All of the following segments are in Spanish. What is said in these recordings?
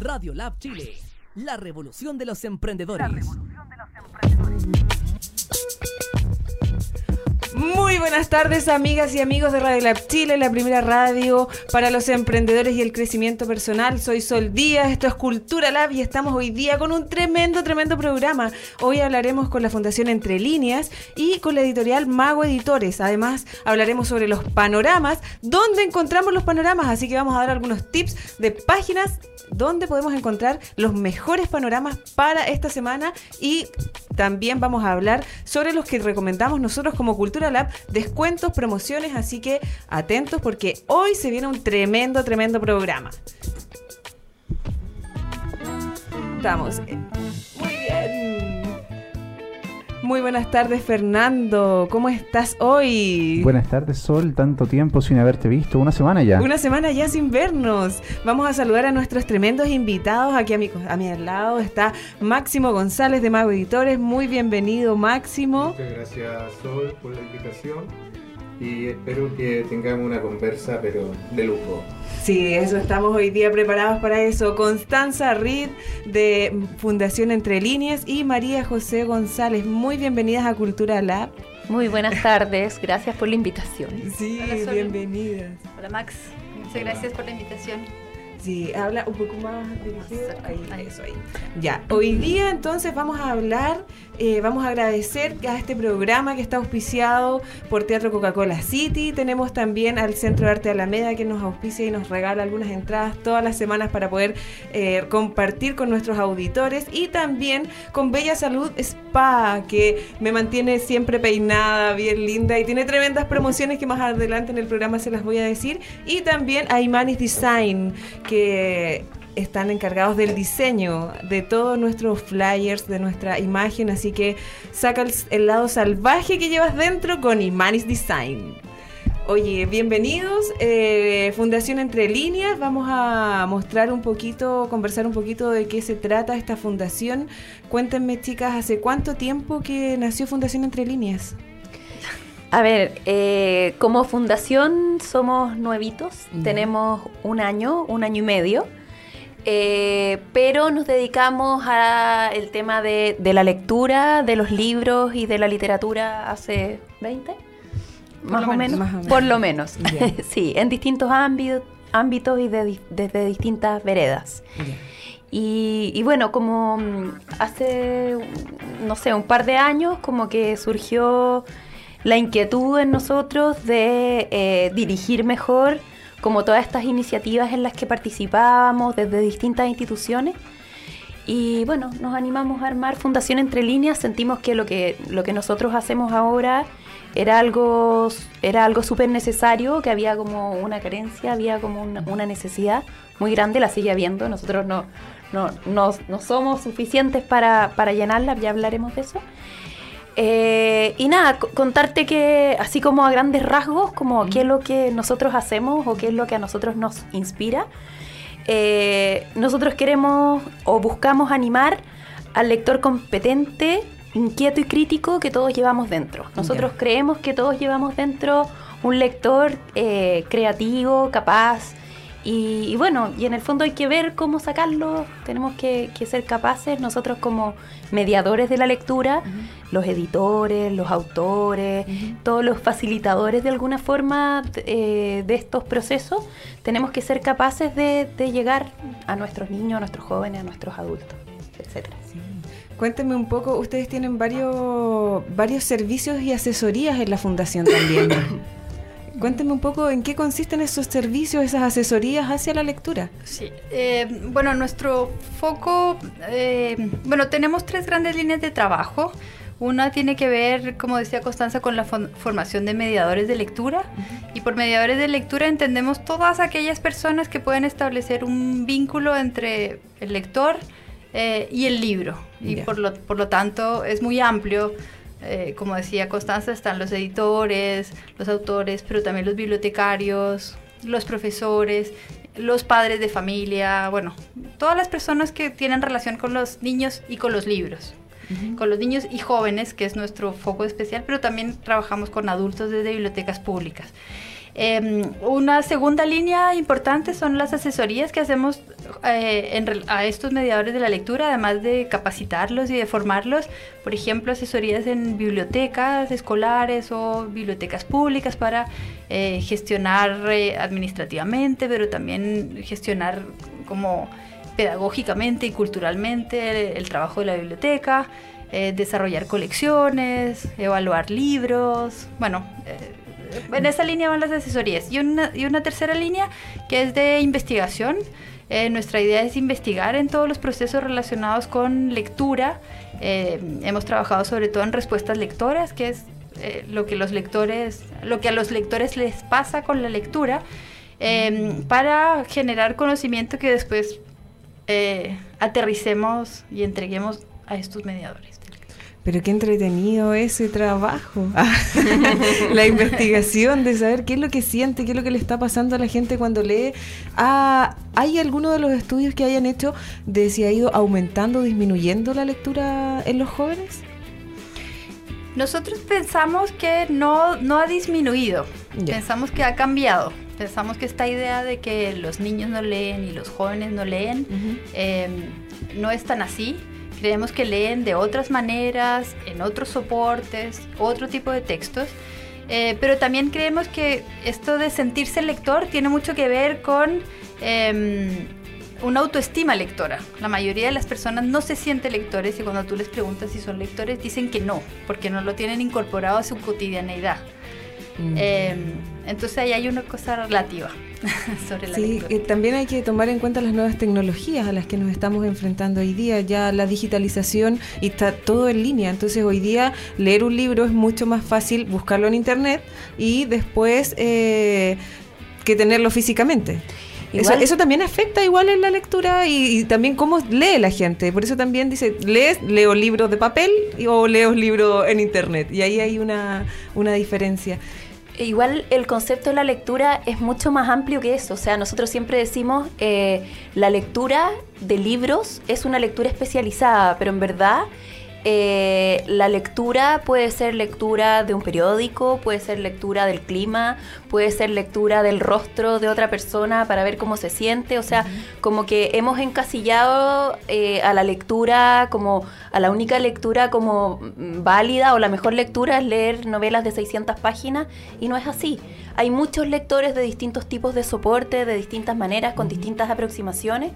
Radio Lab Chile, la revolución de los emprendedores. Muy buenas tardes, amigas y amigos de Radio Lab Chile, la primera radio para los emprendedores y el crecimiento personal. Soy Sol Díaz, esto es Cultura Lab y estamos hoy día con un tremendo, tremendo programa. Hoy hablaremos con la Fundación Entre Líneas y con la editorial Mago Editores. Además, hablaremos sobre los panoramas, dónde encontramos los panoramas, así que vamos a dar algunos tips de páginas donde podemos encontrar los mejores panoramas para esta semana y también vamos a hablar sobre los que recomendamos nosotros como Cultura Descuentos, promociones, así que atentos porque hoy se viene un tremendo, tremendo programa. Estamos. Muy bien. Muy buenas tardes, Fernando. ¿Cómo estás hoy? Buenas tardes, Sol. Tanto tiempo sin haberte visto. Una semana ya. Una semana ya sin vernos. Vamos a saludar a nuestros tremendos invitados. Aquí a mi, a mi lado está Máximo González de Mago Editores. Muy bienvenido, Máximo. Muchas gracias, Sol, por la invitación. Y espero que tengamos una conversa, pero de lujo. Sí, eso estamos hoy día preparados para eso. Constanza Reed de Fundación Entre Líneas y María José González. Muy bienvenidas a Cultura Lab. Muy buenas tardes, gracias por la invitación. Sí, Hola, Sol. bienvenidas. Hola Max, muchas gracias por la invitación. Sí, habla un poco más dirigido. ahí. eso ahí. Ya, hoy día entonces vamos a hablar, eh, vamos a agradecer a este programa que está auspiciado por Teatro Coca-Cola City. Tenemos también al Centro de Arte Alameda que nos auspicia y nos regala algunas entradas todas las semanas para poder eh, compartir con nuestros auditores. Y también con Bella Salud Spa, que me mantiene siempre peinada, bien linda y tiene tremendas promociones que más adelante en el programa se las voy a decir. Y también a Imanis Design, que están encargados del diseño de todos nuestros flyers, de nuestra imagen, así que saca el, el lado salvaje que llevas dentro con Imanis Design. Oye, bienvenidos. eh, fundación Entre Líneas. Vamos a mostrar un poquito, conversar un poquito de qué se trata esta fundación. Cuéntenme, chicas, ¿hace cuánto tiempo que nació Fundación Entre Líneas? A ver, eh, como fundación somos nuevitos, tenemos un año, un año y medio, eh, pero nos dedicamos al tema de, de la lectura, de los libros y de la literatura hace 20, más, o menos. menos, Más o menos. por lo menos, sí, en distintos ámbitos, ámbitos y de desde distintas veredas. Y, y bueno, como mm, hace, no sé, un par de años, como que surgió la inquietud en nosotros de eh, dirigir mejor como todas estas iniciativas en las que participábamos desde distintas instituciones. Y bueno, nos animamos a armar Fundación Entre Líneas, sentimos que lo que, lo que nosotros hacemos ahora era algo, era algo súper necesario, que había como una carencia, había como una, necesidad muy grande, la sigue habiendo, nosotros no, no, no, no somos suficientes para, para llenarla, ya hablaremos de eso. Eh, y nada, co- contarte que así como a grandes rasgos, como qué es lo que nosotros hacemos o qué es lo que a nosotros nos inspira, eh, nosotros queremos o buscamos animar al lector competente, inquieto y crítico que todos llevamos dentro. Nosotros creemos que todos llevamos dentro un lector eh, creativo, capaz. Y, y bueno, y en el fondo hay que ver cómo sacarlo, tenemos que, que ser capaces nosotros como mediadores de la lectura, los editores, los autores, todos los facilitadores de alguna forma eh, de estos procesos, tenemos que ser capaces de, de llegar a nuestros niños, a nuestros jóvenes, a nuestros adultos, etcétera. Cuéntenme un poco, ustedes tienen varios, varios servicios y asesorías en la fundación también. Cuéntenme un poco en qué consisten esos servicios, esas asesorías hacia la lectura. Sí, eh, bueno, nuestro foco, eh, bueno, tenemos tres grandes líneas de trabajo. Una tiene que ver, como decía Constanza, con la formación de mediadores de lectura. Y por mediadores de lectura entendemos todas aquellas personas que pueden establecer un vínculo entre el lector eh, y el libro. Y por, lo, por lo tanto es muy amplio. Eh, como decía Constanza, están los editores, los autores, pero también los bibliotecarios, los profesores, los padres de familia, bueno, todas las personas que tienen relación con los niños y con los libros. Con los niños y jóvenes, que es nuestro foco especial, pero también trabajamos con adultos desde bibliotecas públicas. Em, una segunda línea importante son las asesorías que hacemos eh, a estos mediadores de la lectura, además de capacitarlos y de formarlos. Por ejemplo, asesorías en bibliotecas escolares o bibliotecas públicas para eh, gestionar eh, administrativamente, pero también gestionar como pedagógicamente y culturalmente el, trabajo de la biblioteca, desarrollar colecciones, evaluar libros, bueno, en esa línea van las asesorías. Y una, y una tercera línea que es de investigación. Eh, nuestra idea es investigar en todos los procesos relacionados con lectura. Eh, hemos trabajado sobre todo en respuestas lectoras, que es eh, lo que los lectores, lo que a los lectores les pasa con la lectura, eh, para generar conocimiento que después aterricemos y entreguemos a estos mediadores. Pero qué entretenido ese trabajo. la investigación de saber qué es lo que siente, qué es lo que le está pasando a la gente cuando lee. Ah, ¿Hay alguno de los estudios que hayan hecho de si ha ido aumentando o disminuyendo la lectura en los jóvenes? Nosotros pensamos que no, no ha disminuido, pensamos que ha cambiado. Pensamos que esta idea de que los niños no leen y los jóvenes no leen eh, no es tan así. Creemos que leen de otras maneras, en otros soportes, otro tipo de textos. Eh, pero también creemos que esto de sentirse lector tiene mucho que ver con em, una autoestima lectora. La mayoría de las personas no se sienten lectores y cuando tú les preguntas si son lectores dicen que no, porque no lo tienen incorporado a su cotidianeidad. Mm. Em, entonces ahí hay una cosa relativa sobre la Sí, eh, también hay que tomar en cuenta las nuevas tecnologías a las que nos estamos enfrentando hoy día, ya la digitalización y está todo en línea, entonces hoy día leer un libro es mucho más fácil buscarlo en internet y después eh, que tenerlo físicamente. Eso, eso también afecta igual en la lectura y, y también cómo lee la gente. Por eso también dice, lees, leo libros de papel y- o leo libros en internet. Y ahí hay una, una diferencia. Igual el concepto de la lectura es mucho más amplio que eso. O sea, nosotros siempre decimos eh, la lectura de libros es una lectura especializada, pero en verdad eh, la lectura puede ser lectura de un periódico, puede ser lectura del clima, puede ser lectura del rostro de otra persona para ver cómo se siente. O sea, como que hemos encasillado eh, a la lectura como a la única lectura como mm, válida o la mejor lectura es leer novelas de 600 páginas y no es así. Hay muchos lectores de distintos tipos de soporte, de distintas maneras, con distintas aproximaciones.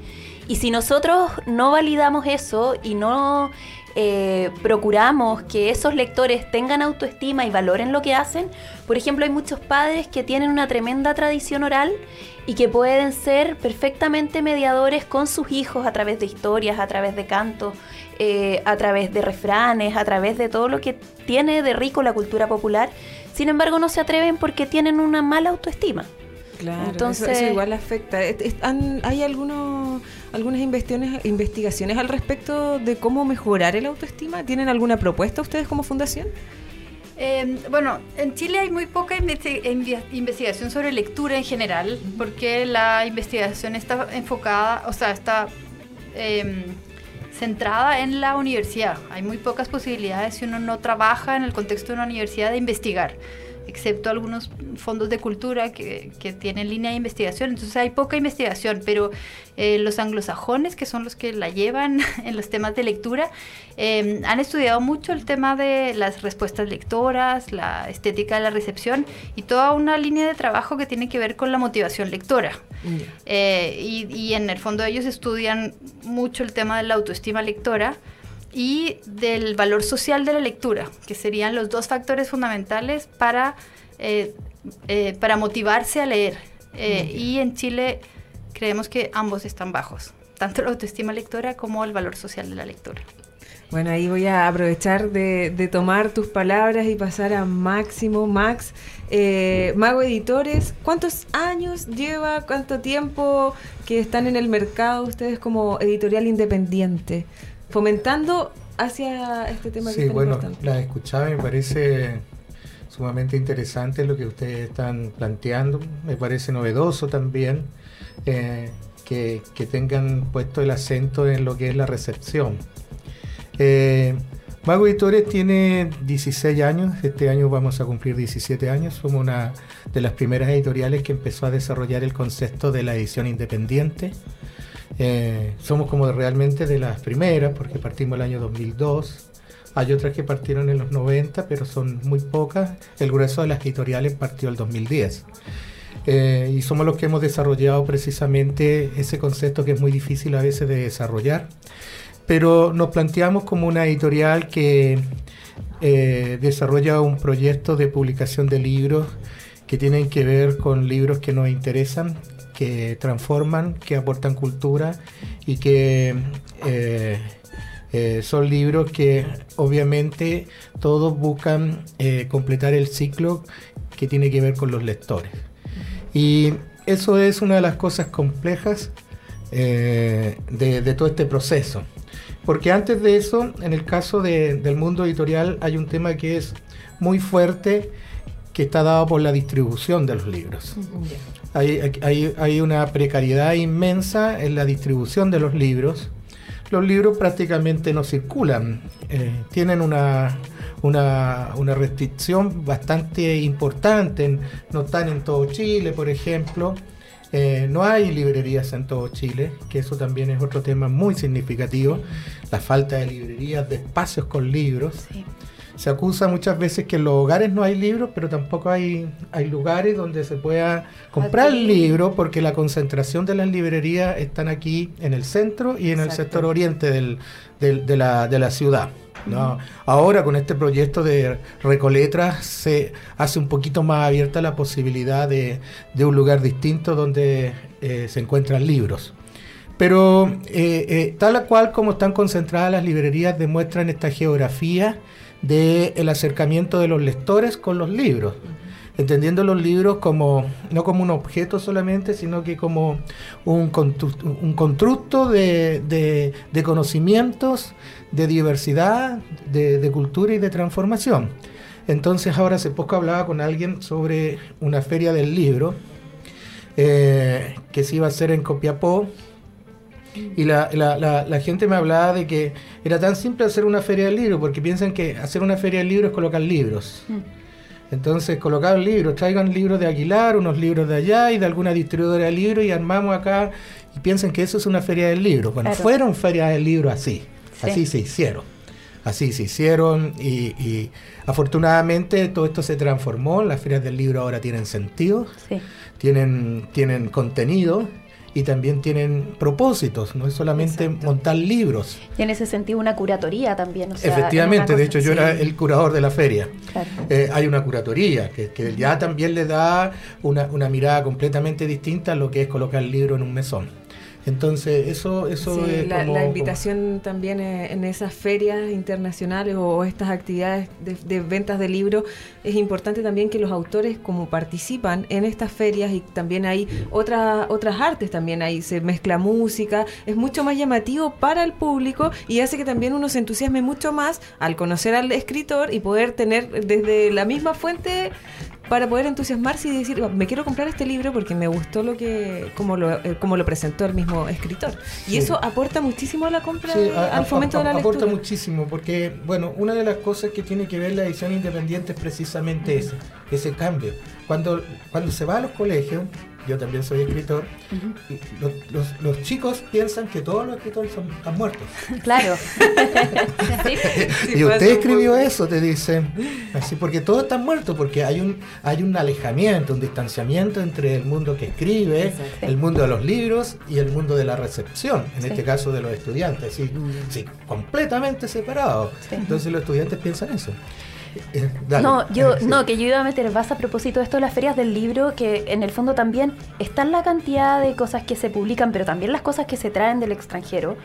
Y si nosotros no validamos eso y no eh, procuramos que esos lectores tengan autoestima y valoren lo que hacen, por ejemplo, hay muchos padres que tienen una tremenda tradición oral y que pueden ser perfectamente mediadores con sus hijos a través de historias, a través de cantos, eh, a través de refranes, a través de todo lo que tiene de rico la cultura popular. Sin embargo, no se atreven porque tienen una mala autoestima. Claro, Entonces- eso, eso igual afecta. ¿Hay algunos, algunas investigaciones al respecto de cómo mejorar el autoestima? ¿Tienen alguna propuesta ustedes como fundación? Eh, bueno, en Chile hay muy poca investigación sobre lectura en general, porque la investigación está enfocada, o sea, está em, centrada en la universidad. Hay muy pocas posibilidades si uno no trabaja en el contexto de una universidad de investigar, excepto algunos fondos de cultura que, que tienen línea de investigación. Entonces hay poca investigación, pero eh, los anglosajones, que son los que la llevan en los temas de lectura, eh, han estudiado mucho el tema de las respuestas lectoras, la estética de la recepción y toda una línea de trabajo que tiene que ver con la motivación lectora. Eh, y, y en el fondo ellos estudian mucho el tema de la autoestima lectora y del valor social de la lectura, que serían los dos factores fundamentales para, eh, eh, para motivarse a leer. Eh, y en Chile creemos que ambos están bajos, tanto la autoestima lectora como el valor social de la lectura. Bueno, ahí voy a aprovechar de, de tomar tus palabras y pasar a Máximo, Max. Eh, Mago Editores, ¿cuántos años lleva, cuánto tiempo que están en el mercado ustedes como editorial independiente? Fomentando hacia este tema que Sí, es tan bueno, importante. la escuchaba y me parece sumamente interesante lo que ustedes están planteando. Me parece novedoso también eh, que, que tengan puesto el acento en lo que es la recepción. Eh, Mago Editores tiene 16 años, este año vamos a cumplir 17 años, somos una de las primeras editoriales que empezó a desarrollar el concepto de la edición independiente. Eh, somos como realmente de las primeras, porque partimos el año 2002. Hay otras que partieron en los 90, pero son muy pocas. El grueso de las editoriales partió el 2010. Eh, y somos los que hemos desarrollado precisamente ese concepto que es muy difícil a veces de desarrollar. Pero nos planteamos como una editorial que eh, desarrolla un proyecto de publicación de libros que tienen que ver con libros que nos interesan, que transforman, que aportan cultura y que eh, eh, son libros que obviamente todos buscan eh, completar el ciclo que tiene que ver con los lectores. Y eso es una de las cosas complejas de, todo este proceso. Porque antes de eso, en el caso de- del mundo editorial, hay un tema que es muy fuerte, que está dado por la distribución de los libros. Hay, hay- hay una precariedad inmensa en la distribución de los libros. Los libros prácticamente no circulan, eh, tienen una, una, restricción bastante importante, no están en todo Chile, por ejemplo. Eh, no hay librerías en todo Chile, que eso también es otro tema muy significativo, la falta de librerías, de espacios con libros. Se acusa muchas veces que en los hogares no hay libros, pero tampoco hay, hay lugares donde se pueda comprar libros, porque la concentración de las librerías están aquí en el centro y en el sector oriente del- del- de, la, de la ciudad. ¿no? Ahora con este proyecto de Recoletras se hace un poquito más abierta la posibilidad de, de un lugar distinto donde eh, se encuentran libros. Pero eh, eh, tal cual como están concentradas las librerías demuestran esta geografía del acercamiento de los lectores con los libros. Entendiendo los libros como no como un objeto solamente, sino que como un, contru- un constructo de, de- de conocimientos, de diversidad, de, de cultura y de transformación. Entonces ahora hace poco hablaba con alguien sobre una feria del libro eh, que se iba a hacer en Copiapó y la, la- la- la gente me hablaba de que era tan simple hacer una feria del libro, porque piensan que hacer una feria del libro es colocar libros. Entonces, colocar libros, traigan libros de Aguilar, unos libros de allá y de alguna distribuidora de libros y armamos acá y piensan que eso es una feria del libro. Bueno, Claro. fueron ferias del libro así, Sí. así se hicieron. Así se hicieron y, y afortunadamente todo esto se transformó, las ferias del libro ahora tienen sentido, Sí. tienen, tienen contenido y también tienen propósitos, no es solamente Exacto. montar libros. Y en ese sentido una curatoría también. o sea, en Efectivamente, de hecho yo era el curador de la feria. claro. Eh, hay una curatoría que, que ya también le da una, una mirada completamente distinta a lo que es colocar el libro en un mesón. Entonces, eso, eso Sí, es la, como- la invitación también en esas ferias internacionales o, o estas actividades de, de ventas de libros es importante también que los autores como participan en estas ferias y también hay otras otras artes también ahí se mezcla música es mucho más llamativo para el público y hace que también uno se entusiasme mucho más al conocer al escritor y poder tener desde la misma fuente para poder entusiasmarse y decir, me quiero comprar este libro porque me gustó lo que como lo, eh, como lo presentó el mismo escritor. Y eso aporta muchísimo a la compra, Sí, a- al a- fomento de la a- aporta lectura. muchísimo porque, bueno, una de las cosas que tiene que ver la edición independiente es precisamente ese, ese cambio. Cuando, cuando se va a los colegios, yo también soy escritor, y los, los- los chicos piensan que todos los escritores son, están muertos. Claro. Sí. Y usted escribió eso, te dicen. Así, porque todos están muertos, porque hay un, hay un alejamiento, un distanciamiento entre el mundo que escribe, Exacto. el mundo de los libros y el mundo de la recepción, en Sí. este caso de los estudiantes, sí, sí, completamente separados. Sí. Entonces los estudiantes piensan eso. Dale. No, yo, sí. no, que yo iba a meter vas a propósito de esto de las ferias del libro, que en el fondo también están la cantidad de cosas que se publican, pero también las cosas que se traen del extranjero,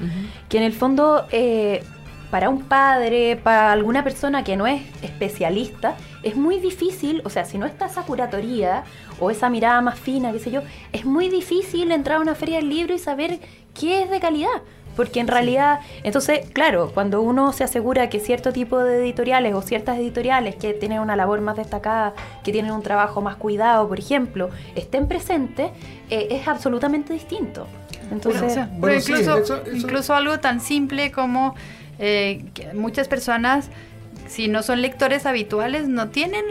que en el fondo eh, para un padre, para alguna persona que no es especialista, es muy difícil, o sea, si no está esa curatoría o esa mirada más fina, qué sé yo, es muy difícil entrar a una feria del libro y saber qué es de calidad. Porque en realidad, entonces, claro, cuando uno se asegura que cierto tipo de editoriales o ciertas editoriales que tienen una labor más destacada, que tienen un trabajo más cuidado, por ejemplo, estén presentes, eh, es absolutamente distinto. Entonces, O sea, Bueno, pero sí, incluso, eso- eso- incluso algo tan simple como Eh, muchas personas si no son lectores habituales, no tienen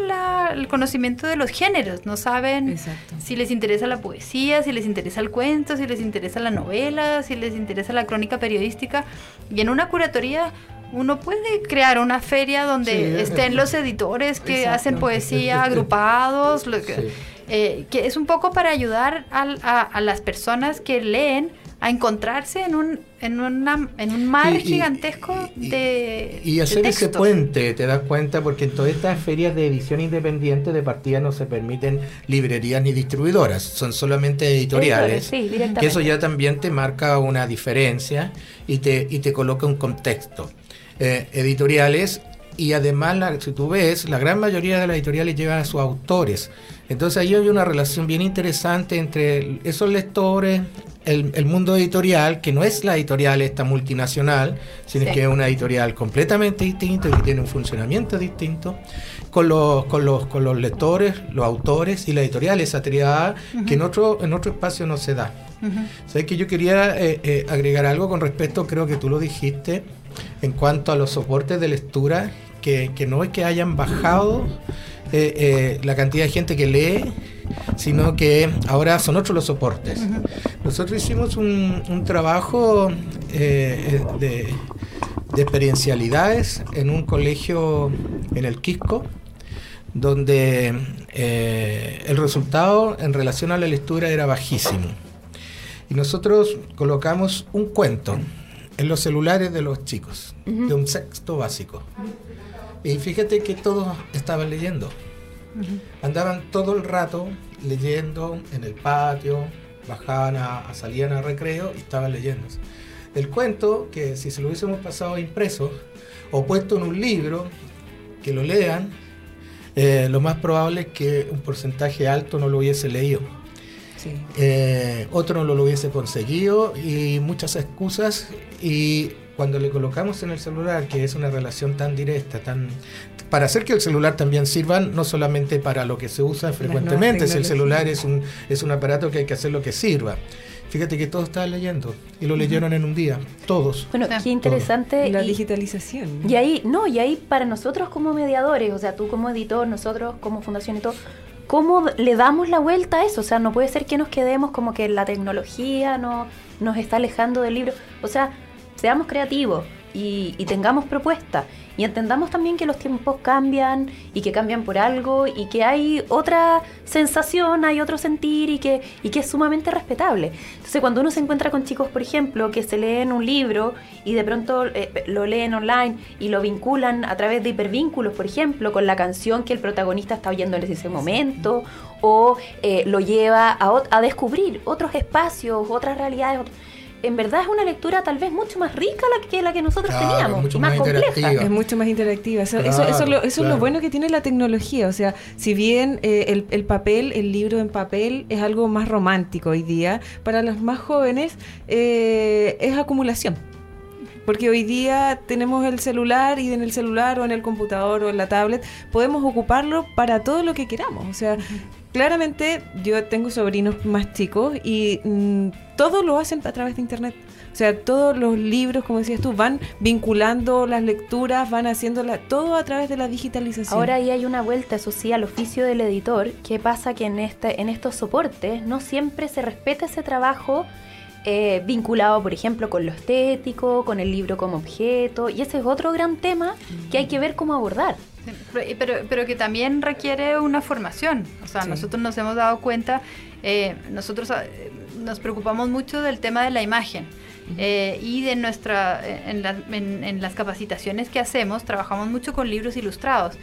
el conocimiento de los géneros, no saben si les interesa la poesía, si les interesa el cuento, si les interesa la novela, si les interesa la crónica periodística. Y en una curatoría uno puede crear una feria donde estén los editores que hacen poesía agrupados, lo que, eh, que, es un poco para ayudar a las personas que leen a encontrarse en un, en una, en un mar gigantesco de. Y hacer ese puente, te das cuenta, porque en todas estas ferias de edición independiente de partida no se permiten librerías ni distribuidoras, son solamente editoriales. que eso ya también te marca una diferencia y te, y te coloca un contexto. Eh, editoriales y además, si tú ves, la gran mayoría de las editoriales llevan a sus autores. Entonces ahí hay una relación bien interesante entre esos lectores, el, mundo editorial, que no es la editorial esta multinacional, sino que es una editorial completamente distinta y que tiene un funcionamiento distinto, con los, con los, con los lectores, los autores y la editorial, esa triada que en otro, en otro espacio no se da. Sabes que yo quería eh, eh, agregar algo con respecto, creo que tú lo dijiste, en cuanto a los soportes de lectura, que, que no es que hayan bajado eh, la cantidad de gente que lee, sino que ahora son otros los soportes. Nosotros hicimos un, trabajo eh, de, experiencialidades en un colegio en el Quisco, donde eh, el resultado en relación a la lectura era bajísimo. Y nosotros colocamos un cuento en los celulares de los chicos, de un sexto básico. Y fíjate que todos estaban leyendo. Andaban todo el rato leyendo en el patio, bajaban a, salían a recreo y estaban leyendo. El cuento, que si se lo hubiésemos pasado impreso o puesto en un libro, que lo lean, eh, lo más probable es que un porcentaje alto no lo hubiese leído. Eh, otro no lo hubiese conseguido y muchas excusas y cuando le colocamos en el celular, que es una relación tan directa, tan, para hacer que el celular también sirva no solamente para lo que se usa frecuentemente, si el celular es un, es un aparato que hay que hacer lo que sirva. Fíjate que todos estaban leyendo y lo leyeron en un día, todos. Bueno, qué interesante. La digitalización. Y ahí, no, y ahí para nosotros como mediadores, o sea, tú como editor, nosotros como fundación y todo, ¿cómo le damos la vuelta a eso? O sea, no puede ser que nos quedemos como que la tecnología no, nos está alejando del libro. O sea, seamos creativos y, y tengamos propuestas y entendamos también que los tiempos cambian y que cambian por algo y que hay otra sensación, hay otro sentir y que, y que es sumamente respetable. Entonces cuando uno se encuentra con chicos, por ejemplo, que se leen un libro y de pronto eh, lo leen online y lo vinculan a través de hipervínculos, por ejemplo, con la canción que el protagonista está oyendo en ese momento, o eh, lo lleva a, a descubrir otros espacios, otras realidades en verdad es una lectura tal vez mucho más rica la que la que nosotros teníamos, más, compleja. Es mucho más interactiva. Eso, es, lo, bueno que tiene la tecnología. O sea, si bien eh, el, papel, el libro en papel es algo más romántico hoy día, para los más jóvenes eh, es acumulación. Porque hoy día tenemos el celular y en el celular o en el computador o en la tablet podemos ocuparlo para todo lo que queramos. O sea, claramente yo tengo sobrinos más chicos y mm, todo lo hacen a través de internet. O sea, todos los libros, como decías tú, van vinculando las lecturas, van haciéndola todo a través de la digitalización. Ahora ahí hay una vuelta, eso sí, al oficio del editor. ¿Qué pasa? Que en, este, en estos soportes no siempre se respeta ese trabajo eh, vinculado, por ejemplo, con lo estético, con el libro como objeto, y ese es otro gran tema que hay que ver cómo abordar. pero, pero, que también requiere una formación. O sea, nosotros nos hemos dado cuenta, eh, nosotros eh, nos preocupamos mucho del tema de la imagen. y de nuestra en, en, las capacitaciones que hacemos trabajamos mucho con libros ilustrados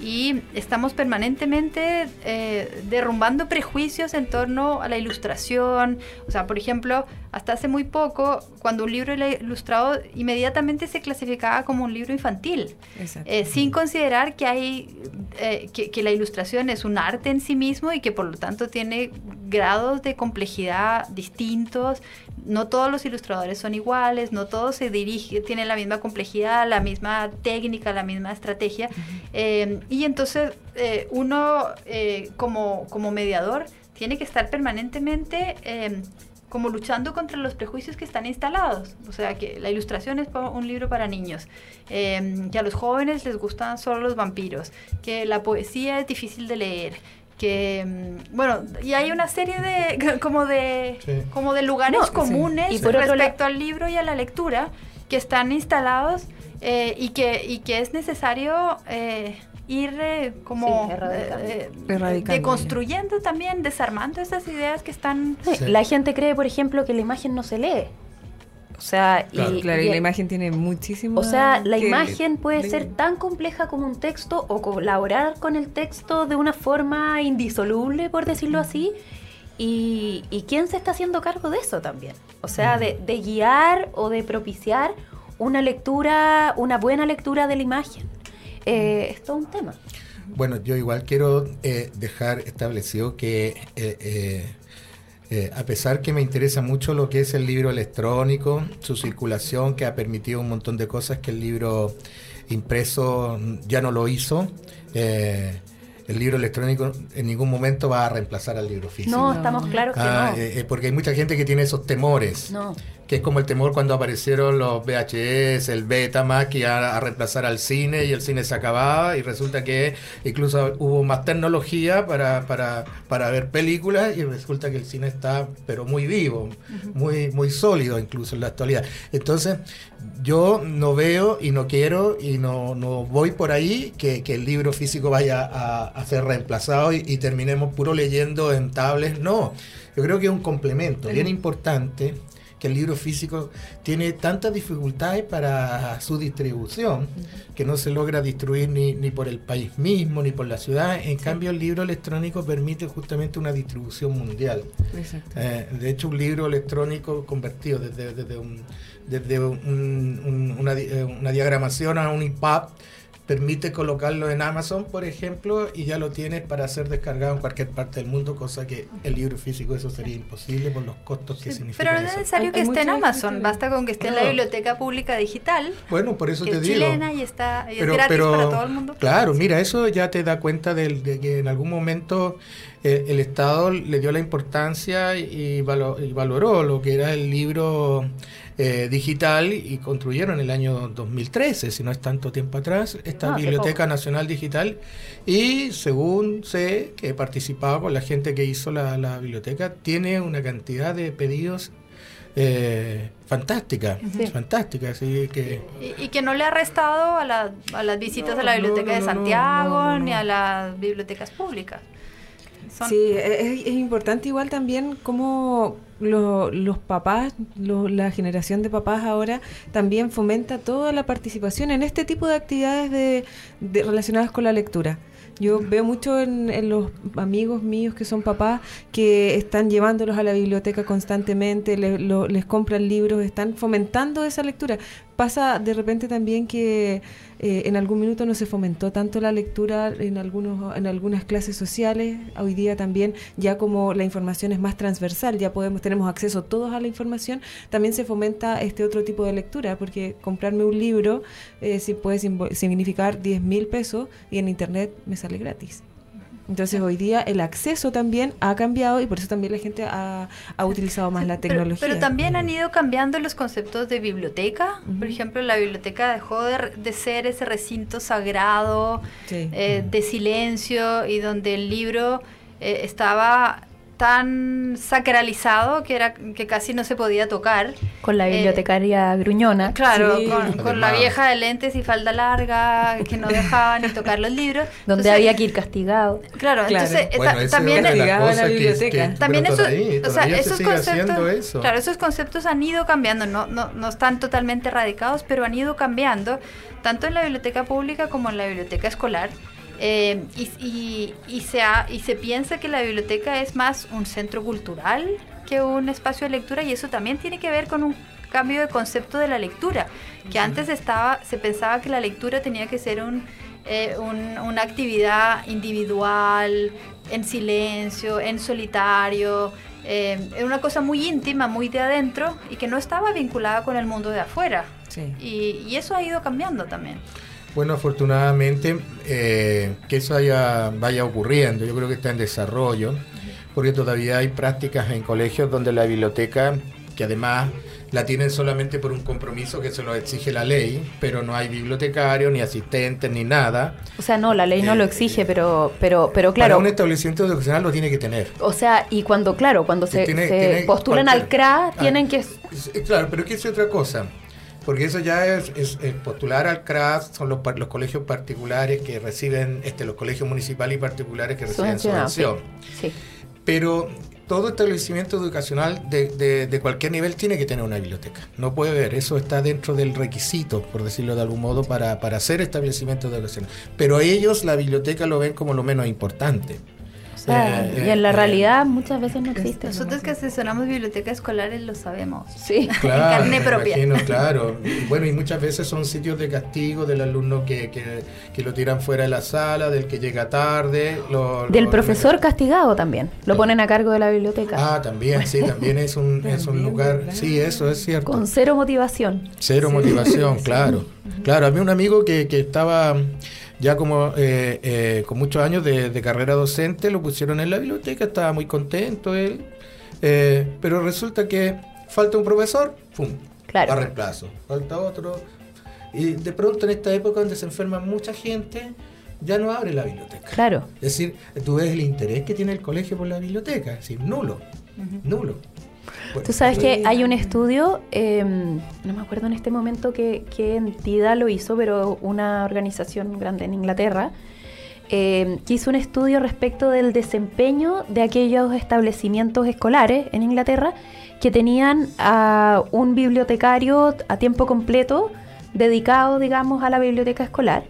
y estamos permanentemente eh, derrumbando prejuicios en torno a la ilustración. O sea, por ejemplo, hasta hace muy poco, cuando un libro era ilustrado, inmediatamente se clasificaba como un libro infantil, eh, sin considerar que, hay, eh, que, que, la ilustración es un arte en sí mismo y que por lo tanto tiene grados de complejidad distintos. No todos los ilustradores son iguales, no todos se dirigen, tienen la misma complejidad, la misma técnica, la misma estrategia. Y entonces eh, uno eh, como, como mediador tiene que estar permanentemente em, como luchando contra los prejuicios que están instalados. O sea, que la ilustración es un libro para niños, eh, que a los jóvenes les gustan solo los vampiros, que la poesía es difícil de leer. Que, mm, bueno, y hay una serie de, como de, Sí. como de lugares No, sí. comunes Y por otro respecto al libro y a la lectura que están instalados eh, y, que, y que es necesario eh, ir eh, como Sí, erradicando. eh, eh, Erradicando, deconstruyendo también, desarmando esas ideas que están... Sí, Sí. La gente cree, por ejemplo, que la imagen no se lee. O sea, Claro. y, Claro, y y- la imagen tiene muchísimo. o sea, la imagen puede leer. ser tan compleja como un texto o colaborar con el texto de una forma indisoluble, por decirlo así. Y, y quién se está haciendo cargo de eso también. O sea, de, de guiar o de propiciar una lectura, una buena lectura de la imagen. Eh, es todo un tema. Bueno, yo igual quiero eh, dejar establecido que eh, eh, a pesar que me interesa mucho lo que es el libro electrónico, su circulación, que ha permitido un montón de cosas que el libro impreso ya no lo hizo, el libro electrónico en ningún momento va a reemplazar al libro físico. No, estamos claros que Ah, no. eh, porque hay mucha gente que tiene esos temores. No. Que es como el temor cuando aparecieron los VHS, el Betamax, que iba a reemplazar al cine y el cine se acababa y resulta que incluso hubo más tecnología para, para, para ver películas y resulta que el cine está pero muy vivo, muy, muy sólido incluso en la actualidad. Entonces yo no veo y no quiero y no, no voy por ahí que, que el libro físico vaya a, a ser reemplazado y, y terminemos puro leyendo en tablets. No, yo creo que es un complemento bien importante que el libro físico tiene tantas dificultades para su distribución que no se logra distribuir ni, ni por el país mismo ni por la ciudad. En cambio, el libro electrónico permite justamente una distribución mundial. Eh, de hecho, un libro electrónico convertido desde, desde, un- desde un- un- una, eh, una diagramación a un EPUB permite colocarlo en Amazon, por ejemplo, y ya lo tienes para ser descargado en cualquier parte del mundo, cosa que el libro físico eso sería imposible por los costos que significa Pero no es necesario que hay esté en Amazon, basta con que esté en la. Biblioteca Pública Digital, Bueno, por eso que te es digo. chilena y está y es gratis para todo el mundo. Claro, mira, eso ya te da cuenta del- de, que en algún momento eh, el Estado le dio la importancia y, valo- y valoró lo que era el libro eh, digital y construyeron en el año 2013, si no es tanto tiempo atrás, esta No, hace Biblioteca. Nacional Digital y según sé que he participado con la gente que hizo la, la biblioteca, tiene una cantidad de pedidos eh, fantástica, Sí. fantástica, así que... Y, y que no le ha restado a, la- a las visitas No, a la Biblioteca no, de no, Santiago no, no, no. ni a las bibliotecas públicas. Son- Sí, es, es importante igual también cómo lo- los papás, lo- la generación de papás ahora también fomenta toda la participación en este tipo de actividades de, de- relacionadas con la lectura. Yo veo mucho en, en los amigos míos que son papás que están llevándolos a la biblioteca constantemente, le- lo- les compran libros, están fomentando esa lectura. Pasa de repente también que eh, en algún minuto no se fomentó tanto la lectura en algunos en algunas clases sociales. Hoy día también ya como la información es más transversal, ya podemos tenemos acceso todos a la información, también se fomenta este otro tipo de lectura, porque comprarme un libro eh, sí puede significar 10 mil pesos y en internet me sale gratis. Entonces hoy día el acceso también ha cambiado y por eso también la gente ha, ha utilizado más la Pero- tecnología. Pero, también han ido cambiando los conceptos de biblioteca. Por Ujú. ejemplo, la biblioteca dejó de, de ser ese recinto sagrado Sí. eh, de silencio y donde el libro eh, estaba tan sacralizado que era que casi no se podía tocar. Con la Eh, bibliotecaria gruñona. Claro, Sí. con, con la vieja de lentes y falda larga que no dejaba ni tocar los libros. Donde Entonces, había que ir castigado. Claro, Claro. entonces eh, Bueno, también es otra de las Llegaba a la cosas que- biblioteca. que- también eso, todavía- o sea, esos conceptos, eso. claro, esos conceptos han ido cambiando, no, no, no están totalmente erradicados, pero han ido cambiando, tanto en la biblioteca pública como en la biblioteca escolar. Eh, y, y- y se ha- y se piensa que la biblioteca es más un centro cultural que un espacio de lectura y eso también tiene que ver con un cambio de concepto de la lectura, que antes estaba, se pensaba que la lectura tenía que ser un, eh, un- una actividad individual, en silencio, en solitario, eh, era una cosa muy íntima, muy de adentro y que no estaba vinculada con el mundo de afuera. Sí. Y, y eso ha ido cambiando también. Bueno, afortunadamente eh, que eso haya, vaya ocurriendo, yo creo que está en desarrollo, porque todavía hay prácticas en colegios donde la biblioteca, que además la tienen solamente por un compromiso que se lo exige la ley, pero no hay bibliotecario, ni asistentes, ni nada. O sea, no, la ley no lo Eh, exige, pero, pero, pero Para claro. un establecimiento educacional lo tiene que tener. O sea, y cuando, claro, cuando se, Tiene- se tiene postulan al CRA, Ah. tienen que... Claro, pero ¿qué es otra cosa? Porque eso ya es, es- es postular al CRAS, son los, los colegios particulares que reciben, este, los colegios municipales y particulares que reciben subvención. Sí. Pero todo establecimiento educacional de, de- de cualquier nivel tiene que tener una biblioteca. No puede ver, eso está dentro del requisito, por decirlo de algún modo, para, para ser establecimiento educacional. Pero ellos la biblioteca lo ven como lo menos importante. Sea, Eh, y en la eh, realidad muchas veces no existe. Nosotros que asesoramos bibliotecas escolares lo sabemos. Sí. Claro, en carne propia. imagino, claro. Y bueno, y muchas veces son sitios de castigo del alumno que, que, que lo tiran fuera de la sala, del que llega tarde. lo- Del lo- profesor castigado también. Lo ponen a cargo de la biblioteca. Ah, también, sí, también es un, es un lugar. ¿verdad? Sí, eso es cierto. Con cero motivación. Cero motivación, claro. Claro, a mí un amigo que, que estaba ya como eh, eh, con muchos años de, de carrera docente, lo pusieron en la biblioteca, estaba muy contento él, eh, pero resulta que falta un profesor, ¡pum! Claro. A reemplazo. Falta otro. Y de pronto en esta época donde se enferma mucha gente, ya no abre la biblioteca. Claro. Es decir, tú ves el interés que tiene el colegio por la biblioteca, es decir, nulo, nulo. Bueno, Tú sabes que hay un estudio, eh, no me acuerdo en este momento qué, qué entidad lo hizo, pero una organización grande en Inglaterra, eh, que hizo un estudio respecto del desempeño de aquellos establecimientos escolares en Inglaterra que tenían a un bibliotecario a tiempo completo dedicado, digamos, a la biblioteca escolar.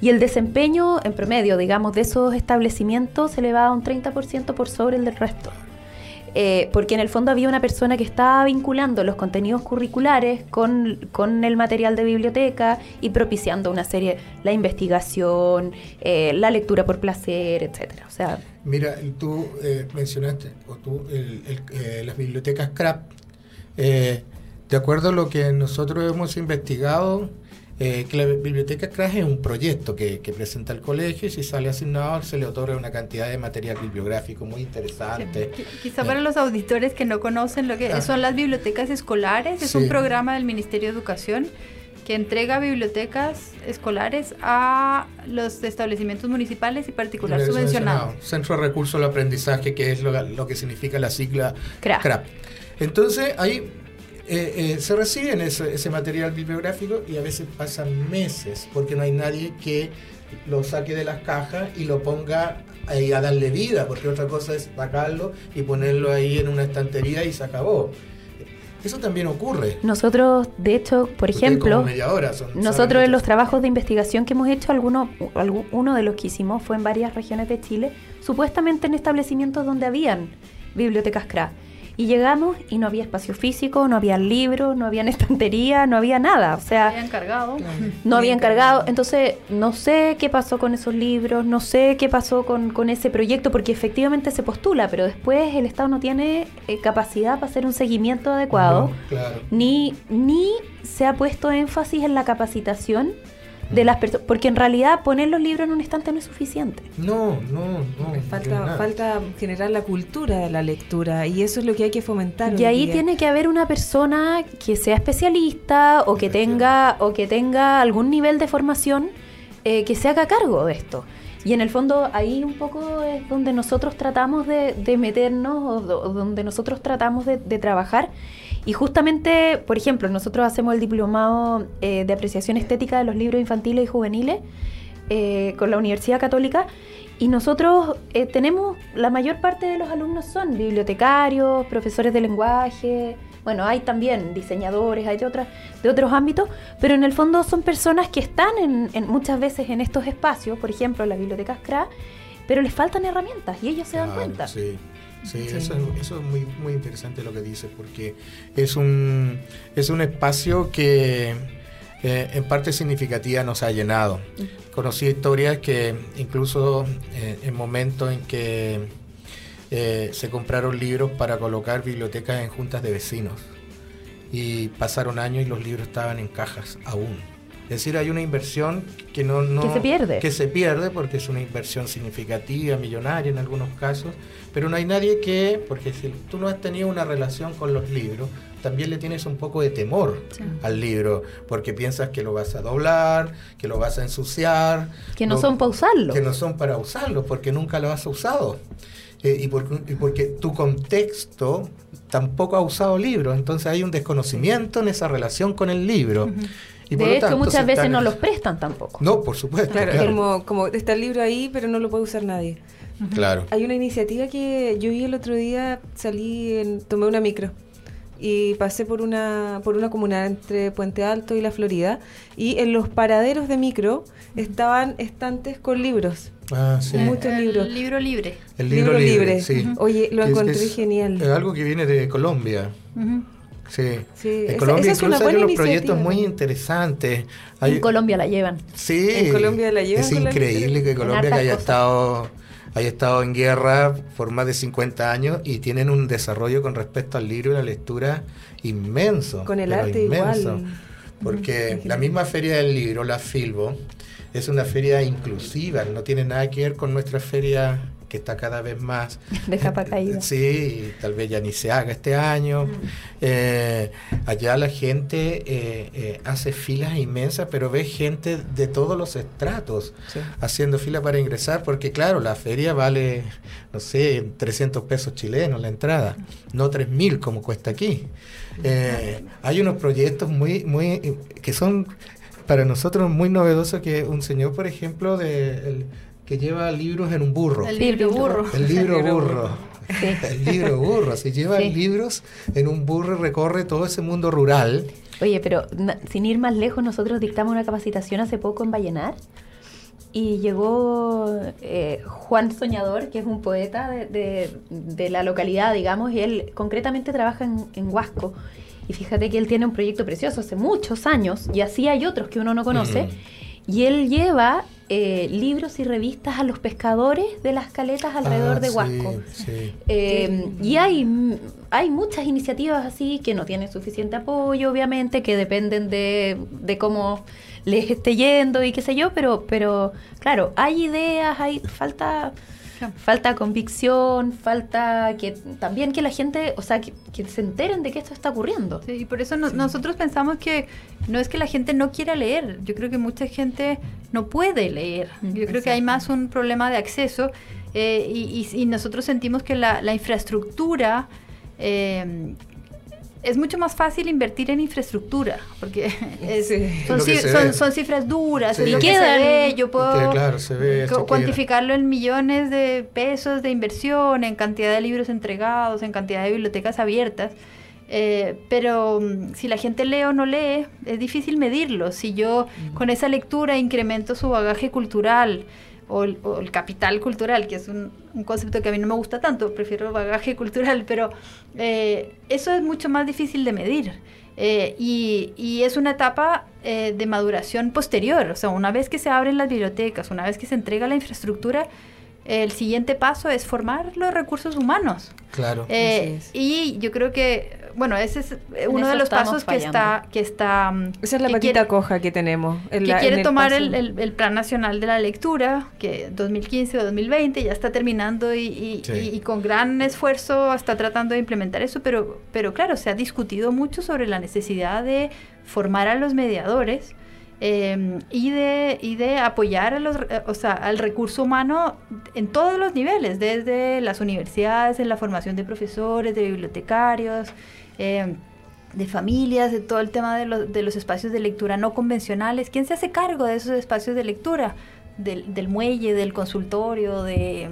Y el desempeño en promedio, digamos, de esos establecimientos se elevaba un 30% por sobre el del resto. Eh, porque en el fondo había una persona que estaba vinculando los contenidos curriculares con, con el material de biblioteca y propiciando una serie, la investigación, eh, la lectura por placer, etcétera. O sea, Mira, tú eh, mencionaste, o tú, el- el- las bibliotecas CRAP. De acuerdo a lo que nosotros hemos investigado, eh, que la biblioteca CRAP es un proyecto que, que presenta el colegio y si sale asignado se le otorga una cantidad de material bibliográfico muy interesante. Qui- Quizá para los auditores que no conocen lo que Ah. son las bibliotecas escolares, es Sí. un programa del Ministerio de Educación que entrega bibliotecas escolares a los establecimientos municipales y particular subvencionados. Centro de Recursos al Aprendizaje, que es lo, lo que significa la sigla CRAP. CRAP. Entonces, ahí eh, eh, se reciben ese, ese material bibliográfico y a veces pasan meses porque no hay nadie que lo saque de las cajas y lo ponga ahí a darle vida, porque otra cosa es sacarlo y ponerlo ahí en una estantería y se acabó. Eso también ocurre. nosotros, de hecho, por ejemplo, hora son- nosotros en los trabajos de investigación que hemos hecho, alguno, algu- uno de los que hicimos fue en varias regiones de Chile, supuestamente en establecimientos donde habían bibliotecas CRA. Y llegamos y no había espacio físico, no había libros, no había estantería, no había nada. O sea, Había encargado. no había Bien encargado. Entonces, no sé qué pasó con esos libros, no sé qué pasó con, con ese proyecto, porque efectivamente se postula, pero después el Estado no tiene eh, capacidad para hacer un seguimiento adecuado, No, claro. ni, ni se ha puesto énfasis en la capacitación de las personas, porque en realidad poner los libros en un estante no es suficiente. No, no, no. Falta, falta generar la cultura de la lectura y eso es lo que hay que fomentar. Y ahí día. tiene que haber una persona que sea especialista o que tenga o que tenga algún nivel de formación eh, que se haga cargo de esto. Y en el fondo ahí un poco es donde nosotros tratamos de, de meternos o, do- o donde nosotros tratamos de, de trabajar. Y justamente, por ejemplo, nosotros hacemos el diplomado eh, de apreciación estética de los libros infantiles y juveniles eh, con la Universidad Católica y nosotros eh, tenemos, la mayor parte de los alumnos son bibliotecarios, profesores de lenguaje, bueno, hay también diseñadores, hay de, otras, de otros ámbitos, pero en el fondo son personas que están en, en muchas veces en estos espacios, por ejemplo, las bibliotecas CRA, pero les faltan herramientas y ellos se dan Claro, cuenta. Sí, sí, Sí. Eso, es, eso es muy, muy interesante lo que dice, porque es un, es un espacio que eh, en parte significativa nos ha llenado. Conocí historias que incluso eh, en momentos en que eh, se compraron libros para colocar bibliotecas en juntas de vecinos y pasaron años y los libros estaban en cajas aún. Es decir, hay una inversión que no, no- Que se pierde. que se pierde porque es una inversión significativa, millonaria en algunos casos, pero no hay nadie que, porque si tú no has tenido una relación con los libros, también le tienes un poco de temor al libro, porque piensas que lo vas a doblar, que lo vas a ensuciar, Que no lo- son para usarlo. que no son para usarlo, porque nunca lo has usado. Eh, y porque tu contexto tampoco ha usado libros, entonces hay un desconocimiento en esa relación con el libro. Y de hecho, tanto, muchas veces están- no los prestan tampoco. No, por supuesto. Claro, Claro, es como, como está el libro ahí, pero no lo puede usar nadie. Claro. Hay una iniciativa que yo vi el otro día, salí, en, tomé una micro y pasé por una por una comuna entre Puente Alto y La Florida y en los paraderos de micro estaban estantes con libros. Ah, sí. Muchos el libros. libro libre. El libro, libre, sí. Oye, lo Que es- encontré es- genial. Es algo que viene de Colombia. Ujú. Sí. Sí, en esa- Colombia esa es una incluso hay unos proyectos muy interesantes. Hay- En Colombia la llevan. Sí, En Colombia la llevan es increíble que Colombia que haya cosas. estado, haya estado en guerra por más de 50 años y tienen un desarrollo con respecto al libro y la lectura inmenso. Con el arte inmenso. igual. Porque la misma feria del libro, la Filbo, es una feria inclusiva, no tiene nada que ver con nuestra feria que está cada vez más De capa caída. Sí, tal vez ya ni se haga este año. Eh, allá la gente eh, eh, hace filas inmensas, pero ve gente de todos los estratos Sí. haciendo fila para ingresar, porque claro, la feria vale, no sé, 300 pesos chilenos la entrada, no 3.000 como cuesta aquí. Hay unos proyectos muy, muy, que son para nosotros muy novedosos, que un señor, por ejemplo, de, el- que lleva libros en un burro. El libro burro. El libro burro. Sí. El libro burro. Se lleva Sí. libros en un burro y recorre todo ese mundo rural. Oye, pero na- sin ir más lejos, nosotros dictamos una capacitación hace poco en Vallenar y llegó eh, Juan Soñador, que es un poeta de, de- de la localidad, digamos, y él concretamente trabaja en, en Huasco. Y fíjate que él tiene un proyecto precioso hace muchos años, y así hay otros que uno no conoce. Ujú. Y él lleva eh, libros y revistas a los pescadores de las caletas alrededor Ah, de Huasco. sí. Eh, y hay, mm, hay muchas iniciativas así que no tienen suficiente apoyo, obviamente, que dependen de, de cómo les esté yendo y qué sé yo, pero, pero claro, hay ideas, hay falta falta convicción, falta que también que la gente, o sea, que, que se enteren de que esto está ocurriendo. Sí, y por eso no- nosotros pensamos que no es que la gente no quiera leer, yo creo que mucha gente no puede leer. Yo creo que hay más un problema de acceso eh, y, y- y nosotros sentimos que la, la infraestructura eh, es mucho más fácil invertir en infraestructura porque es- Sí. son, cifras duras, Sí. es lo Y que se quedan. ve, yo puedo Que, claro, se ve, se cu- queda. cuantificarlo en millones de pesos de inversión, en cantidad de libros entregados, en cantidad de bibliotecas abiertas. Eh, pero mm, si la gente lee o no lee, es difícil medirlo. Si yo con esa lectura incremento su bagaje cultural o el, o el capital cultural, que es un, un concepto que a mí no me gusta tanto, prefiero bagaje cultural, pero eh, eso es mucho más difícil de medir. Eh, y, y es una etapa eh, de maduración posterior, o sea, una vez que se abren las bibliotecas, una vez que se entrega la infraestructura, el siguiente paso es formar los recursos humanos. Claro. Eh, Así es. y yo creo que, bueno, ese es eh, uno de los pasos que está, que está, mm, Esa es la que patita quiere- coja que tenemos. en que la- quiere tomar el, el- el Plan Nacional de la Lectura, que 2015 o 2020 ya está terminando y, y- Sí. y- y con gran esfuerzo está tratando de implementar eso, pero, pero claro, se ha discutido mucho sobre la necesidad de formar a los mediadores eh, y, de, y de apoyar a los, eh, o sea, al recurso humano en todos los niveles, desde las universidades, en la formación de profesores, de bibliotecarios. Eh, de familias, de todo el tema de, los- de los espacios de lectura no convencionales. ¿Quién se hace cargo de esos espacios de lectura? Del, del muelle, del consultorio, de,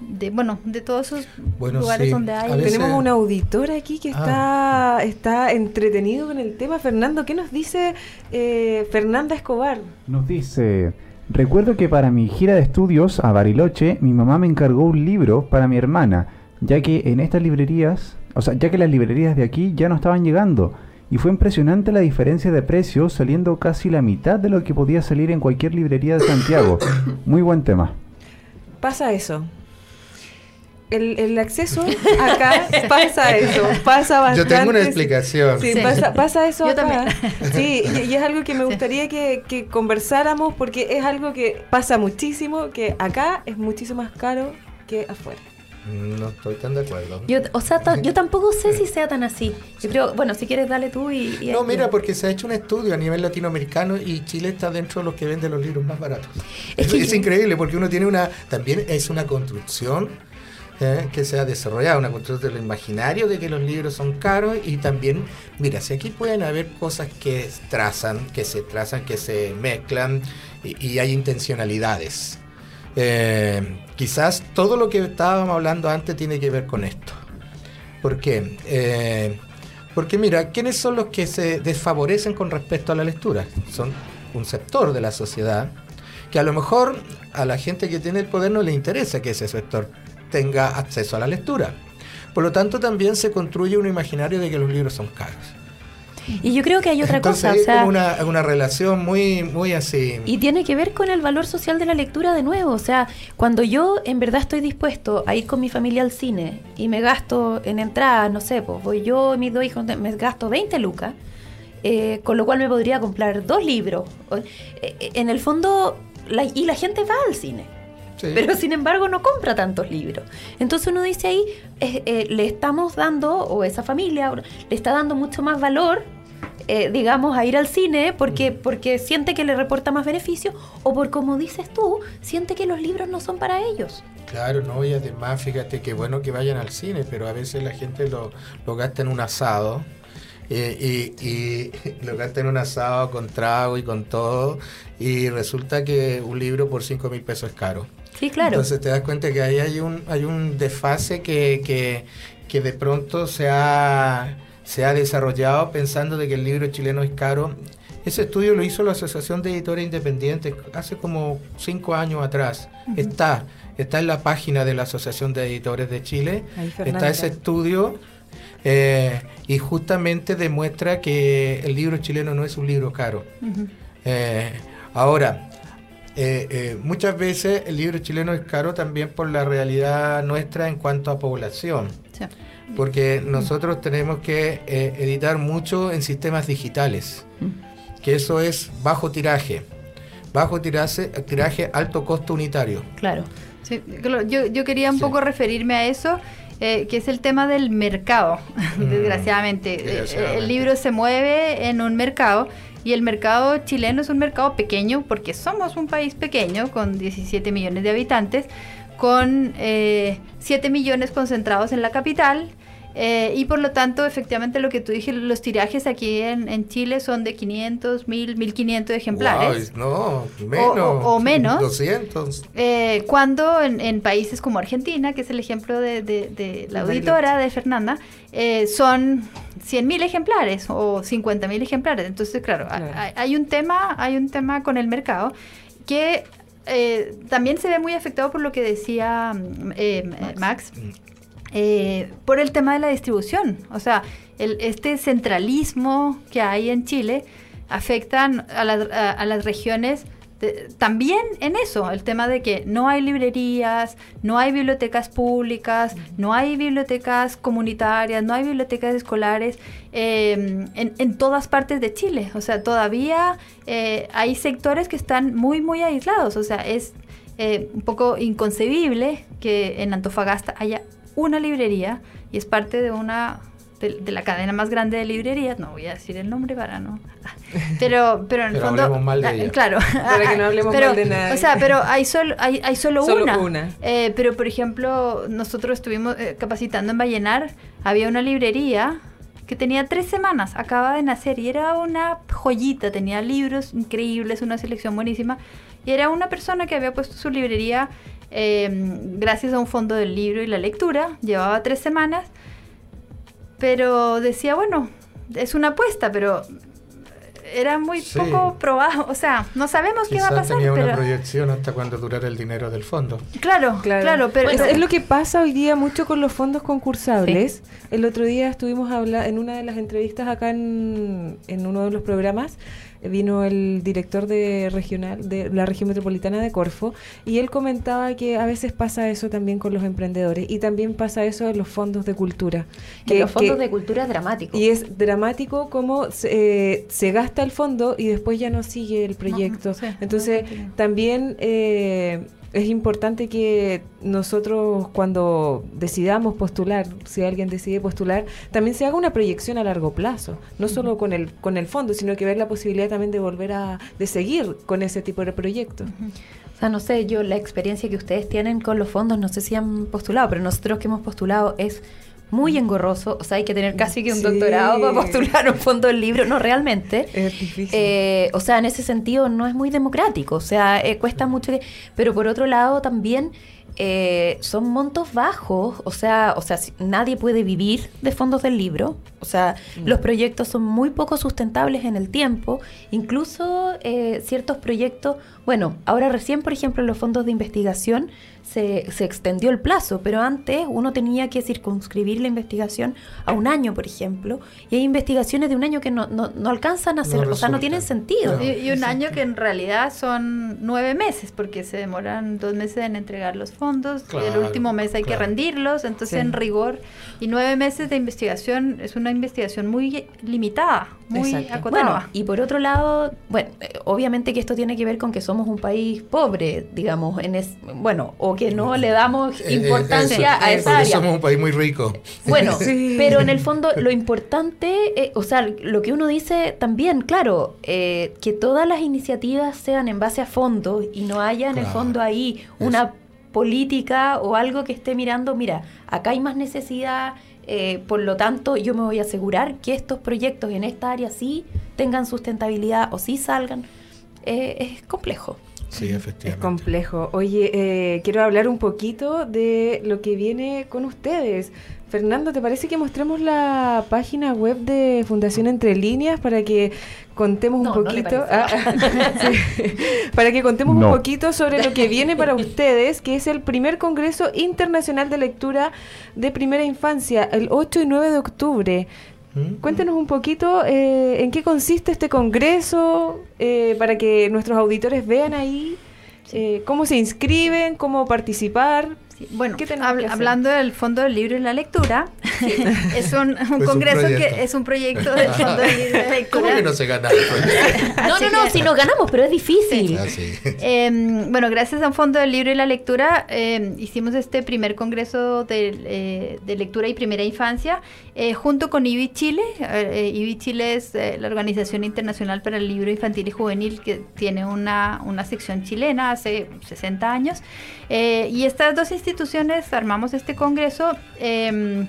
de bueno, de todos esos Bueno, lugares sí. donde hay... veces- Tenemos un auditor aquí que Ah. está, está entretenido con el tema. Fernando, ¿qué nos dice eh, Fernanda Escobar? Nos dice, recuerdo que para mi gira de estudios a Bariloche, mi mamá me encargó un libro para mi hermana, ya que en estas librerías, o sea, ya que las librerías de aquí ya no estaban llegando. Y fue impresionante la diferencia de precios, saliendo casi la mitad de lo que podía salir en cualquier librería de Santiago. Muy buen tema. Pasa eso. el, el acceso acá pasa eso, pasa bastante. Yo tengo una explicación. Sí, Sí. Pasa, pasa eso Yo acá. también. Sí, y, y es algo que me gustaría que, que conversáramos porque es algo que pasa muchísimo, que acá es muchísimo más caro que afuera. No estoy tan de acuerdo. Yo, o sea, yo tampoco sé si sea tan así. Yo creo, bueno, si quieres dale tú y... y- No, mira, porque se ha hecho un estudio a nivel latinoamericano y Chile está dentro de los que venden los libros más baratos. Es Es, que es yo- increíble porque uno tiene una, también es una construcción eh, que se ha desarrollado, una construcción del imaginario de que los libros son caros y también, mira, si aquí pueden haber cosas que trazan, que se trazan, que se mezclan y, y hay intencionalidades. Eh, quizás todo lo que estábamos hablando antes tiene que ver con esto. ¿Por qué? Eh, porque mira, ¿quiénes son los que se desfavorecen con respecto a la lectura? Son un sector de la sociedad que a lo mejor a la gente que tiene el poder no le interesa que ese sector tenga acceso a la lectura. Por lo tanto, también se construye un imaginario de que los libros son caros. Y yo creo que hay otra Entonces cosa, hay o sea... como una, una relación muy, muy así. Y tiene que ver con el valor social de la lectura de nuevo. O sea, cuando yo en verdad estoy dispuesto a ir con mi familia al cine y me gasto en entrada, no sé, pues voy yo y mis dos hijos, me gasto 20 lucas, eh, con lo cual me podría comprar dos libros. Eh, En el fondo, la- y la gente va al cine. Sí. Pero sin embargo no compra tantos libros. Entonces uno dice ahí, eh, eh, le estamos dando, o esa familia le está dando mucho más valor, eh, digamos, a ir al cine porque, porque siente que le reporta más beneficio, o por como dices tú, siente que los libros no son para ellos. Claro, no, y además fíjate que bueno que vayan al cine, pero a veces la gente lo, lo gasta en un asado. eh, y, y lo gasta en un asado con trago y con todo. Y resulta que un libro por 5 mil pesos es caro. Sí, claro. Entonces te das cuenta que ahí hay un, hay un desfase que, que, que de pronto se ha, se ha desarrollado pensando de que el libro chileno es caro. Ese estudio lo hizo la Asociación de Editores Independientes hace como cinco años atrás. Está, está en la página de la Asociación de Editores de Chile. Ahí. Está ese estudio eh, y justamente demuestra que el libro chileno no es un libro caro. Eh, ahora, eh, muchas veces el libro chileno es caro también por la realidad nuestra en cuanto a población. Porque nosotros tenemos que eh, editar mucho en sistemas digitales, que eso es bajo tiraje, bajo tiraje, tiraje alto costo unitario. Claro. Sí, yo, yo quería un Sí. poco referirme a eso, eh, que es el tema del mercado, Mm, desgraciadamente. Eh, desgraciadamente. El libro se mueve en un mercado y el mercado chileno es un mercado pequeño porque somos un país pequeño con 17 millones de habitantes, con eh, 7 millones concentrados en la capital. Eh, y por lo tanto, efectivamente, lo que tú dijiste, los tirajes aquí en, en Chile son de 500, 1000, 1500 ejemplares. Guau, no, menos. o- o menos. 200. Eh, cuando en, en países como Argentina, que es el ejemplo de, de- de la auditora de Fernanda, eh, son 100.000 ejemplares o 50.000 ejemplares. Entonces, claro, ha- Claro. Hay, hay un tema, hay un tema con el mercado que eh, también se ve muy afectado por lo que decía mm, eh, Max, eh, por el tema de la distribución. O sea, el, este centralismo que hay en Chile afecta a, las- regiones también en eso, el tema de que no hay librerías, no hay bibliotecas públicas, no hay bibliotecas comunitarias, no hay bibliotecas escolares en, en todas partes de Chile. O sea, todavía eh, hay sectores que están muy, muy aislados. O sea, es eh, un poco inconcebible que en Antofagasta haya una librería y es parte de una de, de la cadena más grande de librerías, no voy a decir el nombre para no, pero pero en el Pero fondo, hablemos mal de ah, ella. claro, Para que no hablemos pero, mal de nadie. o sea, pero hay solo hay, hay solo, Solo una, una. Eh, pero por ejemplo nosotros estuvimos eh, capacitando en Vallenar, había una librería que tenía tres semanas, acaba de nacer y era una joyita, tenía libros increíbles, una selección buenísima y era una persona que había puesto su librería eh, gracias a un fondo del libro y la lectura, llevaba tres semanas, pero decía, bueno, es una apuesta, pero era muy Sí. poco probado. O sea, no sabemos qué va a pasar. tenía una pero- proyección hasta cuando durara el dinero del fondo. Claro, claro, pero es, es lo que pasa hoy día mucho con los fondos concursables. El otro día estuvimos hablando en una de las entrevistas acá en, en uno de los programas. Vino el director de regional de la región metropolitana de Corfo y él comentaba que a veces pasa eso también con los emprendedores y también pasa eso en los fondos de cultura. Que los fondos que- de cultura es dramático. y es dramático cómo se, eh, se gasta el fondo y después ya no sigue el proyecto. sí, Entonces, no también eh, es importante que nosotros cuando decidamos postular, si alguien decide postular, también se haga una proyección a largo plazo, no solo con el con el fondo, sino que ver la posibilidad también de volver a de seguir con ese tipo de proyectos. O sea, no sé, yo la experiencia que ustedes tienen con los fondos, no sé si han postulado, pero nosotros que hemos postulado es muy engorroso. O sea, hay que tener casi que un Sí. doctorado para postular un fondo del libro. No, realmente. Es difícil. Eh, o sea, en ese sentido no es muy democrático, o sea, eh, cuesta mucho. que- pero por otro lado también eh, son montos bajos, o sea, o sea, si- nadie puede vivir de fondos del libro, o sea, los proyectos son muy poco sustentables en el tiempo, incluso eh, ciertos proyectos, bueno, ahora recién, por ejemplo, en los fondos de investigación se, se extendió el plazo, pero antes uno tenía que circunscribir la investigación a un año, por ejemplo, y hay investigaciones de un año que no, no, no alcanzan a No ser, o sea, no tienen sentido. No. Y, y un año que en realidad son nueve meses, porque se demoran dos meses en entregar los fondos, y el último mes hay que rendirlos, entonces Sí. en rigor, y nueve meses de investigación es una investigación muy limitada, muy Exacto. acotada. Bueno, y por otro lado, bueno, eh, obviamente que esto tiene que ver con que somos un país pobre, digamos, en es, bueno, o que no le damos Eh, eh, importancia eso, a eh, esa área. somos un país muy rico. Bueno, Sí. pero en el fondo lo importante, eh, o sea, lo que uno dice también, claro, eh, que todas las iniciativas sean en base a fondos y no haya en el fondo ahí una política o algo que esté mirando, mira, acá hay más necesidad, eh, por lo tanto yo me voy a asegurar que estos proyectos en esta área sí tengan sustentabilidad o sí salgan. Eh, es complejo. Sí, Es efectivamente. complejo. Oye, eh, quiero hablar un poquito de lo que viene con ustedes. Fernando, ¿te parece que mostremos la página web de Fundación Entre Líneas para que contemos un No, no le poquito? Ah, sí. para que contemos No. un poquito sobre lo que viene para ustedes, que es el primer Congreso Internacional de Lectura de Primera Infancia, el 8 y 9 de octubre. ¿Mm? Cuéntenos un poquito eh, en qué consiste este congreso, eh, para que nuestros auditores vean ahí eh, cómo se inscriben, cómo participar. Sí, Bueno, ¿Qué tenemos habl- que hacer? hablando del Fondo del Libro y la Lectura, es un, un Es un congreso proyecto. que es un proyecto del Fondo del Libro y la Lectura. ¿Cómo que no se gana el proyecto? No, no, no, si nos ganamos, pero es difícil. Ah, sí. Em, bueno, gracias a un Fondo del Libro y la Lectura em, hicimos este primer congreso de, eh, de lectura y primera infancia eh, junto con IBI Chile. Eh, eh, IBI Chile es eh, la Organización Internacional para el Libro Infantil y Juvenil que tiene una, una sección chilena hace 60 años. Eh, y estas dos instituciones armamos este congreso. em,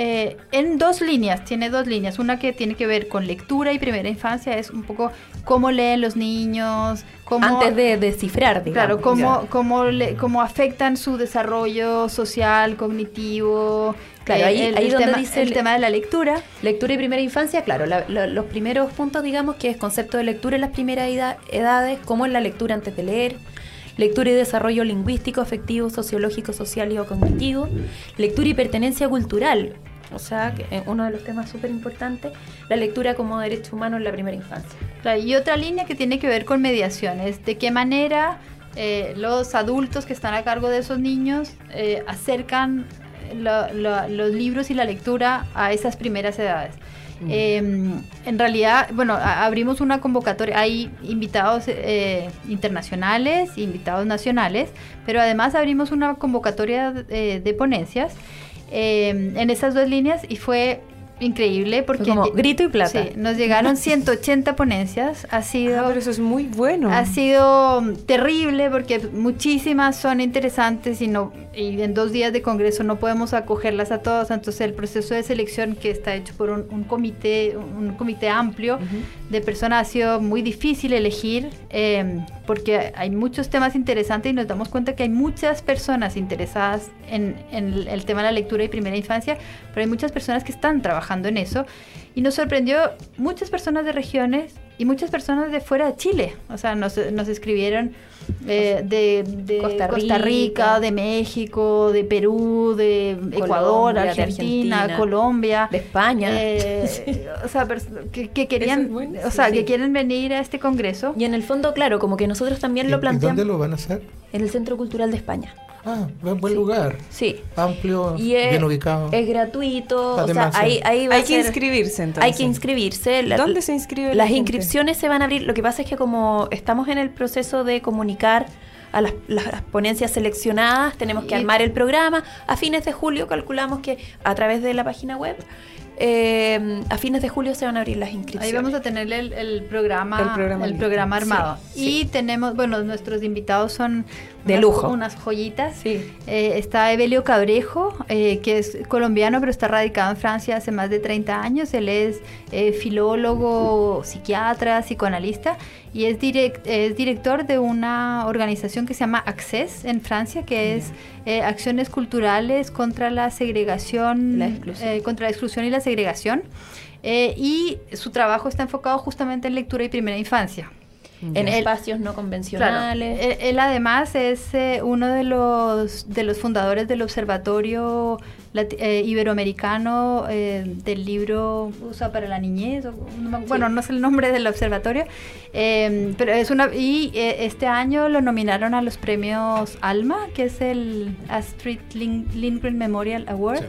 eh, en dos líneas, tiene dos líneas. Una que tiene que ver con lectura y primera infancia, es un poco cómo leen los niños, cómo, Antes de descifrar, digamos. Claro, cómo, cómo, le- cómo afectan su desarrollo social, cognitivo. Claro, eh, ahí- el, ahí el donde tema, dice el el- tema de la lectura. Lectura y primera infancia, claro, la- la- los primeros puntos, digamos, que es concepto de lectura en las primeras eda- edades, como es la lectura antes de leer, lectura y desarrollo lingüístico, afectivo, sociológico, social y cognitivo, lectura y pertenencia cultural, o sea, que uno de los temas súper importantes, la lectura como derecho humano en la primera infancia. Y otra línea que tiene que ver con mediaciones. De qué manera eh, los adultos que están a cargo de esos niños eh, acercan lo- los libros y la lectura a esas primeras edades. Eh, en realidad, bueno, abrimos una convocatoria, hay invitados eh, internacionales, invitados nacionales, pero además abrimos una convocatoria eh, de ponencias eh, en esas dos líneas y fue increíble porque como grito y plata. Sí, nos llegaron 180 ponencias, ha sido Ah, pero eso es muy bueno. ha sido terrible porque muchísimas son interesantes y no y en dos días de congreso no podemos acogerlas a todas. Entonces el proceso de selección que está hecho por un, un comité un comité amplio de personas ha sido muy difícil elegir eh, porque hay muchos temas interesantes y nos damos cuenta que hay muchas personas interesadas en, en el- el tema de la lectura y primera infancia, pero hay muchas personas que están trabajando en eso y nos sorprendió muchas personas de regiones y muchas personas de fuera de Chile. O sea, nos, nos escribieron eh, de, de Costa Costa, Rica, Rica, de México, de Perú, de Ecuador, Colombia, de Argentina, Argentina, Colombia. de España. Eh, o sea, que, que querían, es bueno, o sí, sea, sí. que quieren venir a este congreso. Y en el fondo, claro, como que nosotros también ¿Y- lo y planteamos ¿Dónde lo van a hacer? en el Centro Cultural de España. Ah, buen, buen lugar. Sí. Amplio, Y es, bien ubicado. es gratuito, Además, o sea, ahí, sí. ahí va Hay a que ser- inscribirse entonces. Hay que inscribirse. La- ¿Dónde se inscribe la Las inscripciones se van a abrir. Lo que pasa es que como estamos en el proceso de comunicar a las, las- las ponencias seleccionadas, tenemos que Y- armar el programa. A fines de julio calculamos que a través de la página web, eh, a fines de julio se van a abrir las inscripciones. Ahí vamos a tener el, el programa, El programa listo. armado. Sí, y tenemos, bueno, nuestros invitados son De unas- lujo. unas joyitas. Sí. Eh, está Evelio Cabrejo, eh, que es colombiano, pero está radicado en Francia hace más de 30 años. Él es eh, filólogo, psiquiatra, psicoanalista y es, direct- es director de una organización que se llama Access en Francia, que es eh, acciones culturales contra la segregación, La eh, contra la exclusión y la segregación. Eh, y su trabajo está enfocado justamente en lectura y primera infancia. En Él- espacios no Claro. convencionales. Él, él además es eh, uno de los, de los fundadores del Observatorio Lati- eh, Iberoamericano eh, del libro USA para la niñez. o- no me- Bueno, no sé el nombre del observatorio, eh, pero es una y eh, este año lo nominaron a los premios Alma, que es el Astrid Lin- Lindgren Memorial Award. Sí.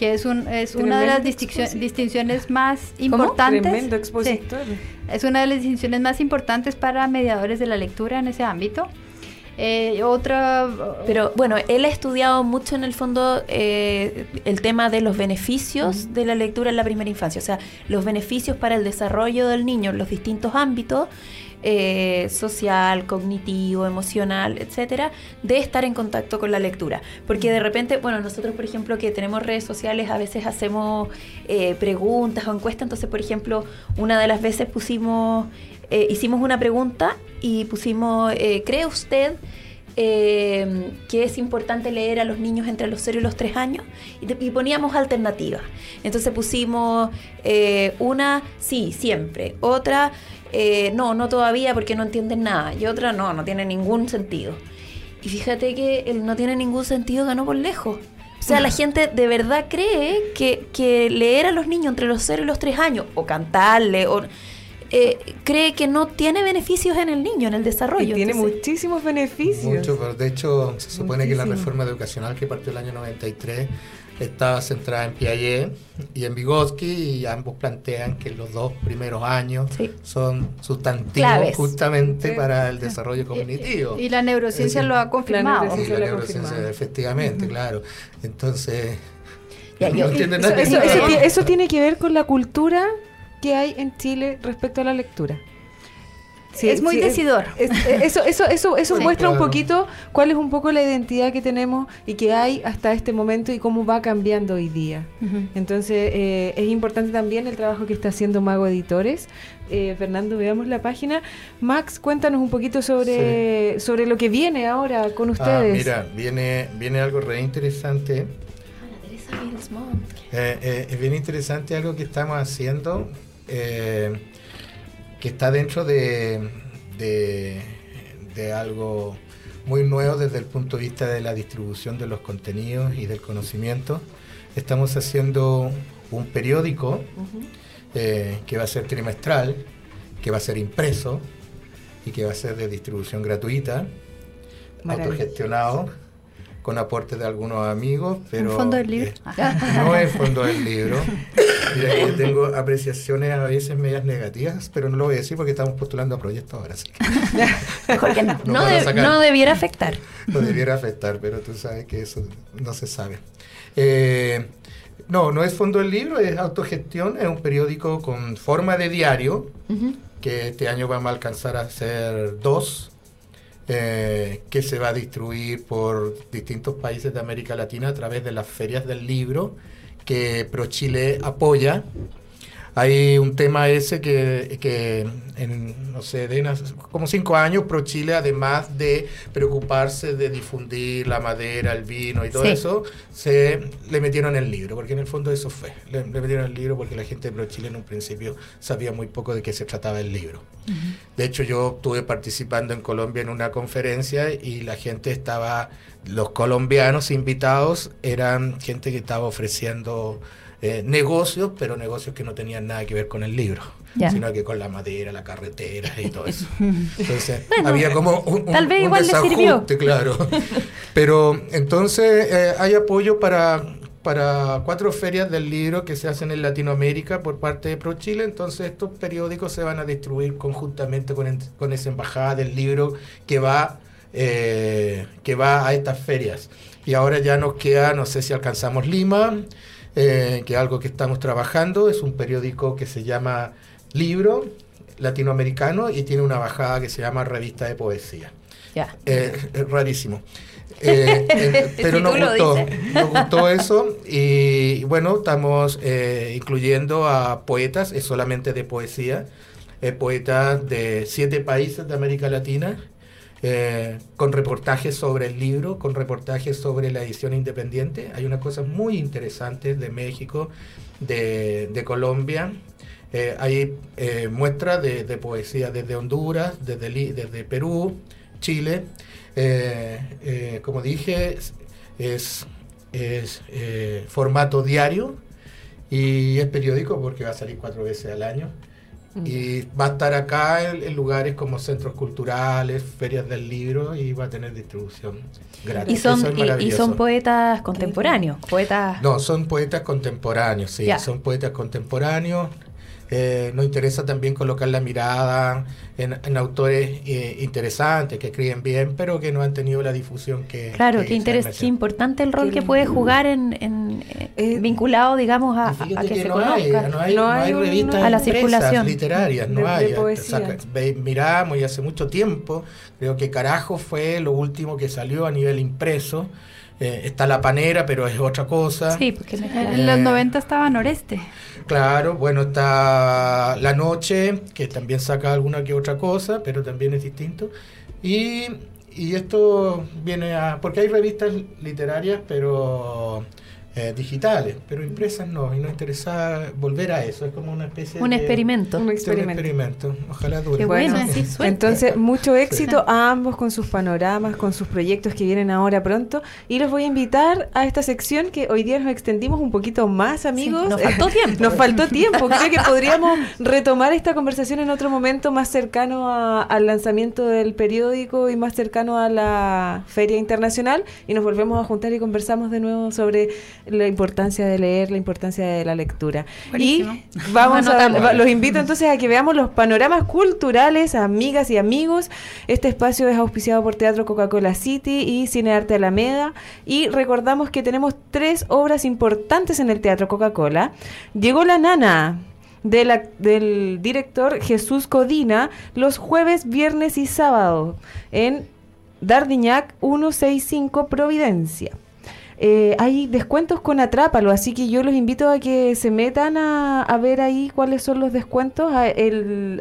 Que es, un, es una de las Tremendo distinciones más ¿Cómo? importantes. Tremendo Sí. expositor. Es una de las distinciones más importantes para mediadores de la lectura en ese ámbito. Eh, otra... Pero bueno, él ha estudiado mucho en el fondo eh, el tema de los beneficios de la lectura en la primera infancia, o sea, los beneficios para el desarrollo del niño en los distintos ámbitos, eh, social, cognitivo, emocional, etcétera, de estar en contacto con la lectura. Porque de repente, bueno, nosotros, por ejemplo, que tenemos redes sociales, a veces hacemos eh, preguntas o encuestas, entonces, por ejemplo, una de las veces pusimos, eh, hicimos una pregunta y pusimos, ¿cree usted eh, que es importante leer a los niños entre los 0 y los 3 años? Y, te- y poníamos alternativas. Entonces pusimos eh, una, sí, siempre. Otra, eh, no, no todavía porque no entienden nada. Y otra, no, no tiene ningún sentido. Y fíjate que el no tiene ningún sentido ganó por lejos. O sea, la gente de verdad cree que, que leer a los niños entre los 0 y los 3 años, o cantarle, o eh, cree que no tiene beneficios en el niño, en el desarrollo. Y tiene Entonces, muchísimos beneficios. Mucho, pero de hecho se supone que la reforma educacional que partió el año 93 estaba centrada en Piaget y en Vygotsky y ambos plantean que los dos primeros años Sí. son sustantivos Claves. justamente Sí. para el desarrollo cognitivo. Y la neurociencia decir, lo ha confirmado. neurociencia- Y la efectivamente, claro. Entonces, Ya, no yo- Eso, nada. eso- eso eso tiene que ver con la cultura que hay en Chile respecto a la lectura. Sí, es muy sí, decidor. es- es- eso eso, eso, eso Sí, muestra un claro. poquito cuál es un poco la identidad que tenemos y que hay hasta este momento y cómo va cambiando hoy día. Ujú. Entonces es importante también el trabajo que está haciendo Mago Editores. Eh, Fernando, veamos la página. Max, cuéntanos un poquito sobre, sobre lo que viene ahora con Ah, ustedes. mira, viene, viene algo re interesante. Eh, eh, es bien interesante algo que estamos haciendo, eh, que está dentro de, de, de algo muy nuevo desde el punto de vista de la distribución de los contenidos y del conocimiento. Estamos haciendo un periódico eh, que va a ser trimestral, que va a ser impreso y que va a ser de distribución gratuita, autogestionado, con aportes de algunos amigos, pero... ¿Un fondo del libro? eh, no es fondo del libro. Mira, que tengo apreciaciones a veces medias negativas, pero no lo voy a decir porque estamos postulando a proyectos ahora, así que Mejor que no. No de- debiera afectar. no debiera afectar, pero tú sabes que eso no se sabe. Eh, no, no es fondo del libro, es autogestión, es un periódico con forma de diario, que este año vamos a alcanzar a ser dos, eh, que se va a distribuir por distintos países de América Latina a través de las ferias del libro que ProChile apoya. Hay un tema ese que, que en, no sé, de unas- como cinco años, Pro Chile, además de preocuparse de difundir la madera, el vino y todo Sí. eso, se le metieron el libro, porque en el fondo eso fue. Le, le metieron el libro porque la gente de Pro Chile en un principio sabía muy poco de qué se trataba el libro. De hecho, yo estuve participando en Colombia en una conferencia y la gente estaba, los colombianos invitados eran gente que estaba ofreciendo eh, negocios, pero negocios que no tenían nada que ver con el libro, sino que con la madera, la carretera y todo eso. Entonces, había como un, un- tal vez un igual desajuste, claro. Pero entonces eh, hay apoyo para, para cuatro ferias del libro que se hacen en Latinoamérica por parte de Pro Chile. Entonces estos periódicos se van a distribuir conjuntamente con, con esa embajada del libro que va, eh, que va a estas ferias. Y ahora ya nos queda, no sé si alcanzamos Lima, eh, que es algo que estamos trabajando. Es un periódico que se llama Libro latinoamericano y tiene una bajada que se llama Revista de Poesía. Ya. Eh, es rarísimo. Eh, eh, pero Si nos gustó, nos gustó eso y bueno, estamos eh, incluyendo a poetas, es solamente de poesía, poetas de siete países de América Latina, eh, con reportajes sobre el libro, con reportajes sobre la edición independiente. Hay unas cosas muy interesantes de México, de, Colombia. Eh, hay eh, muestras de, poesía desde Honduras, desde, Perú, Chile. Como dije, es, formato diario y es periódico porque va a salir cuatro veces al año. Y va a estar acá en, en lugares como centros culturales, ferias del libro y va a tener distribución gratis. Y son, Eso es y- son poetas contemporáneos, poetas... No, son poetas contemporáneos, sí, son poetas contemporáneos. Eh, nos interesa también colocar la mirada en, en autores eh, interesantes, que escriben bien, pero que no han tenido la difusión que... Claro, que qué, qué importante el rol que puede jugar en, en, eh, Eh, vinculado, digamos, a, a que, que se no conozca. hay, no hay, No no hay hay un- revistas A la circulación. literarias, no De- de hay. poesía. Miramos y hace mucho tiempo, creo que Carajo fue lo último que salió a nivel impreso. Eh, está La Panera, pero es otra cosa. Sí, porque En los 90 estaba Noreste. Claro, bueno, está La Noche, que también saca alguna que otra cosa, pero también es distinto. Y, y esto viene a... Porque hay revistas literarias, pero eh, digitales, pero impresas no. Y nos interesa volver a eso. Es como una especie un de... experimento. Un de un experimento. experimento. Ojalá dure. Qué bueno, sí, suerte. Entonces, mucho éxito a ambos con sus panoramas, con sus proyectos que vienen ahora pronto. Y los voy a invitar a esta sección que hoy día nos extendimos un poquito más, amigos. Sí, nos faltó tiempo. Nos faltó tiempo. Creo que podríamos retomar esta conversación en otro momento más cercano a- al lanzamiento del periódico y más cercano a la Feria Internacional. Y nos volvemos a juntar y conversamos de nuevo sobre la importancia de leer, la importancia de la lectura. Buenísimo. Y vamos a, los invito entonces a que veamos los panoramas culturales, amigas y amigos. Este espacio es auspiciado por Teatro Coca-Cola City y Cine Arte Alameda. Y recordamos que tenemos tres obras importantes en el Teatro Coca-Cola. Llegó la nana. de la- del director Jesús Codina los jueves, viernes y sábado en Dardiñac 165 Providencia. Eh, hay descuentos con Atrápalo, así que yo los invito a que se metan a, ver ahí cuáles son los descuentos. Ah,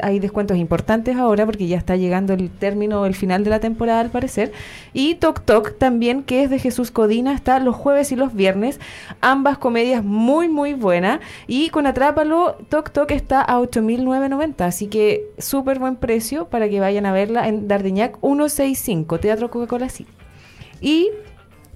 hay descuentos importantes ahora porque ya está llegando el término, el final de la temporada al parecer. Y Tok Tok también, que es de Jesús Codina, está los jueves y los viernes. Ambas comedias muy, muy buenas. Y con Atrápalo, Tok Tok está a 8.990, así que súper buen precio para que vayan a verla en Dardiñac 165, Teatro Coca-Cola City. Y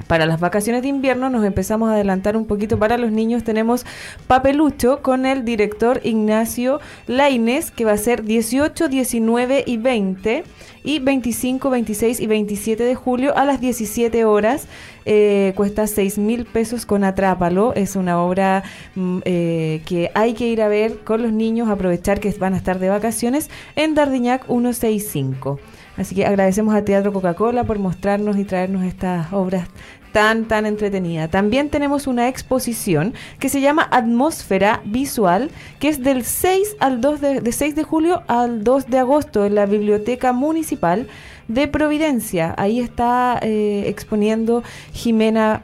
para las vacaciones de invierno nos empezamos a adelantar un poquito para los niños. Tenemos Papelucho con el director Ignacio Laines, que va a ser 18, 19 y 20, y 25, 26 y 27 de julio a las 17 horas. Eh, cuesta 6 mil pesos con Atrápalo. Es una obra mm, eh, que hay que ir a ver con los niños, aprovechar que van a estar de vacaciones en Dardiñac 165. Así que agradecemos a Teatro Coca-Cola por mostrarnos y traernos estas obras tan, tan entretenidas. También tenemos una exposición que se llama Atmósfera Visual, que es del 6 al 2 de, de 6 de julio al 2 de agosto en la Biblioteca Municipal de Providencia. Ahí está eh, exponiendo Jimena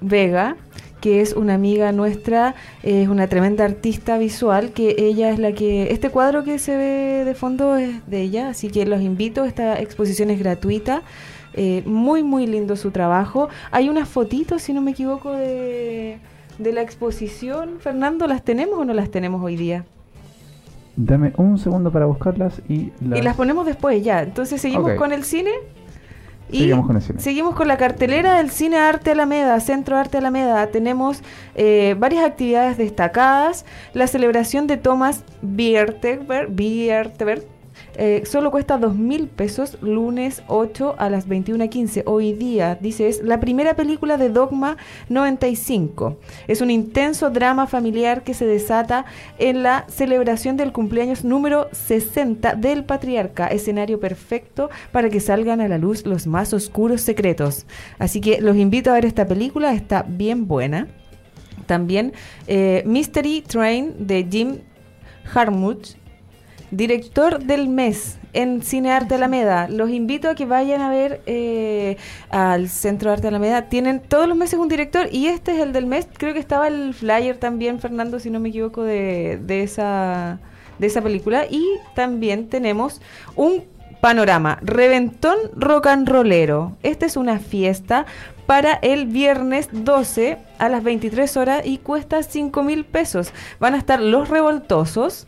Vega que es una amiga nuestra, es una tremenda artista visual, que ella es la que, este cuadro que se ve de fondo es de ella, así que los invito, esta exposición es gratuita. Eh, muy, muy lindo su trabajo. Hay unas fotitos, si no me equivoco, de, de la exposición. Fernando, ¿las tenemos o no las tenemos hoy día? Dame un segundo para buscarlas y las... Y las ponemos después ya. Entonces seguimos con el cine. Y Seguimos con el cine. seguimos con la cartelera del Cine Arte Alameda, Centro Arte Alameda. Tenemos eh, varias actividades destacadas. La celebración de Thomas Bierteberg, Bierteberg, eh, solo cuesta dos mil pesos, lunes 8 a las 21.15. Hoy día, dice, es la primera película de Dogma 95. Es un intenso drama familiar que se desata en la celebración del cumpleaños número 60 del patriarca, escenario perfecto para que salgan a la luz los más oscuros secretos. Así que los invito a ver esta película, está bien buena. También eh, Mystery Train de Jim Harmuth, director del mes en Cine Arte Alameda. Los invito a que vayan a ver eh, al Centro Arte Alameda. Tienen todos los meses un director y este es el del mes. Creo que estaba el flyer también, Fernando, si no me equivoco, de, de esa, de esa película. Y también tenemos un panorama, Reventón Rock and Rollero. Esta es una fiesta para el viernes 12 a las 23 horas y cuesta 5 mil pesos. Van a estar los revoltosos,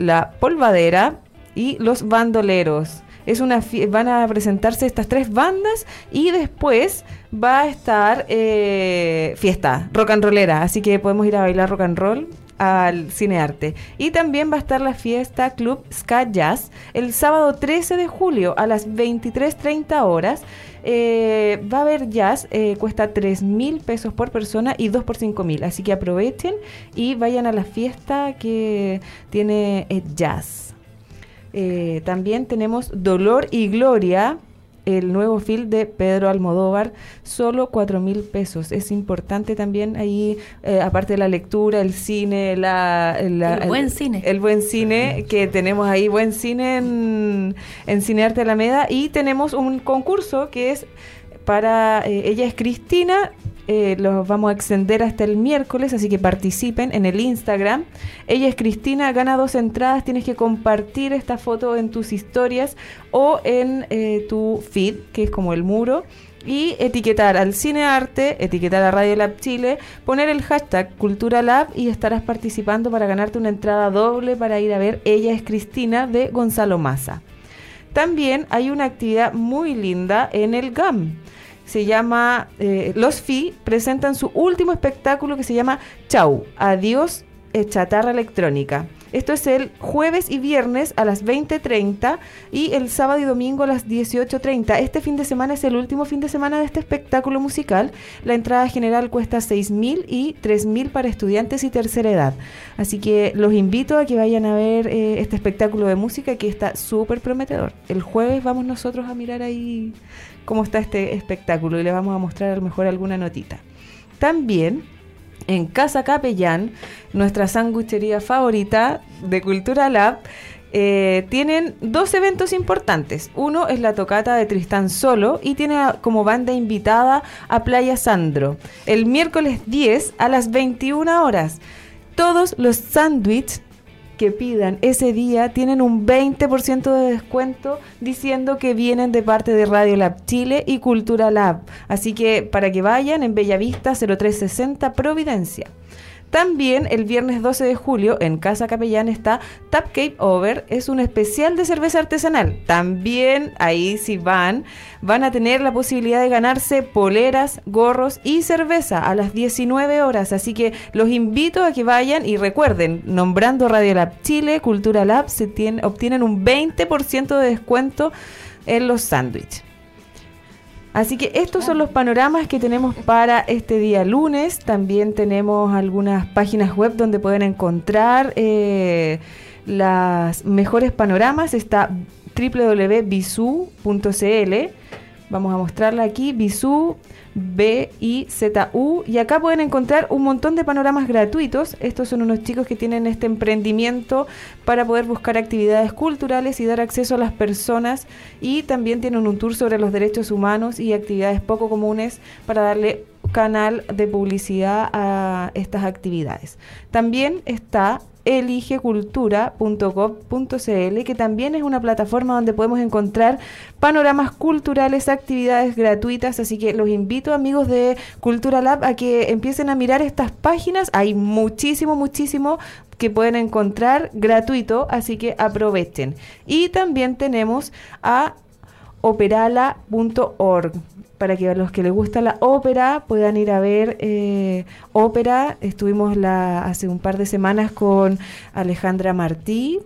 la polvadera y los bandoleros. Es una van a presentarse estas tres bandas y después va a estar eh, fiesta rock and rollera, así que podemos ir a bailar rock and roll al Cinearte. Y también va a estar la fiesta Club Ska Jazz el sábado 13 de julio a las 23.30 horas. Eh, va a haber jazz, eh, cuesta 3 mil pesos por persona y 2 por 5 mil. Así que aprovechen y vayan a la fiesta que tiene eh, jazz. También tenemos Dolor y Gloria, el nuevo film de Pedro Almodóvar, solo 4 mil pesos. Es importante también ahí, eh, aparte de la lectura, el cine, la, la- El buen cine. El buen cine, que tenemos ahí buen cine en, en Cinearte Alameda. Y tenemos un concurso que es para, eh, ella es Cristina, eh, los vamos a extender hasta el miércoles, así que participen en el Instagram. Ella es Cristina, gana dos entradas, tienes que compartir esta foto en tus historias o en eh, tu feed, que es como el muro. Y etiquetar al Cinearte, etiquetar a Radio Lab Chile, poner el hashtag Cultura Lab y estarás participando para ganarte una entrada doble para ir a ver Ella es Cristina de Gonzalo Maza. También hay una actividad muy linda en el GAM. Se llama, eh, los FI presentan su último espectáculo que se llama Chau, Adiós, eh, Chatarra Electrónica. Esto es el jueves y viernes a las 20.30 y el sábado y domingo a las 18.30. Este fin de semana es el último fin de semana de este espectáculo musical. La entrada general cuesta 6.000 y 3.000 para estudiantes y tercera edad. Así que los invito a que vayan a ver eh, este espectáculo de música que está súper prometedor. El jueves vamos nosotros a mirar ahí cómo está este espectáculo y le vamos a mostrar a lo mejor alguna notita. También en Casa Capellán, nuestra sanguchería favorita de Cultura Lab, eh, tienen dos eventos importantes. Uno es la tocata de Tristán Solo y tiene como banda invitada a Playa Sandro. El miércoles 10 a las 21 horas. Todos los sándwiches que pidan ese día tienen un 20% de descuento diciendo que vienen de parte de Radio Lab Chile y Cultura Lab. Así que para que vayan en Bellavista 0360 Providencia. También el viernes 12 de julio en Casa Capellán está Tap Cape Over, es un especial de cerveza artesanal. También ahí si van, van a tener la posibilidad de ganarse poleras, gorros y cerveza a las 19 horas. Así que los invito a que vayan y recuerden, nombrando Radio Lab Chile, Cultura Lab, se tiene- obtienen un 20% de descuento en los sándwiches. Así que estos son los panoramas que tenemos para este día lunes. También tenemos algunas páginas web donde pueden encontrar eh, las mejores panoramas. Está www.bisu.cl. Vamos a mostrarla aquí, Bisu, B-I-Z-U. Y acá pueden encontrar un montón de panoramas gratuitos. Estos son unos chicos que tienen este emprendimiento para poder buscar actividades culturales y dar acceso a las personas. Y también tienen un tour sobre los derechos humanos y actividades poco comunes para darle canal de publicidad a estas actividades. También está eligecultura.gov.cl, que también es una plataforma donde podemos encontrar panoramas culturales, actividades gratuitas, así que los invito amigos de Cultura Lab a que empiecen a mirar estas páginas, hay muchísimo, muchísimo que pueden encontrar gratuito, así que aprovechen. Y también tenemos a operala.org para que los que les gusta la ópera puedan ir a ver eh, ópera. Estuvimos la, hace un par de semanas con Alejandra Martí,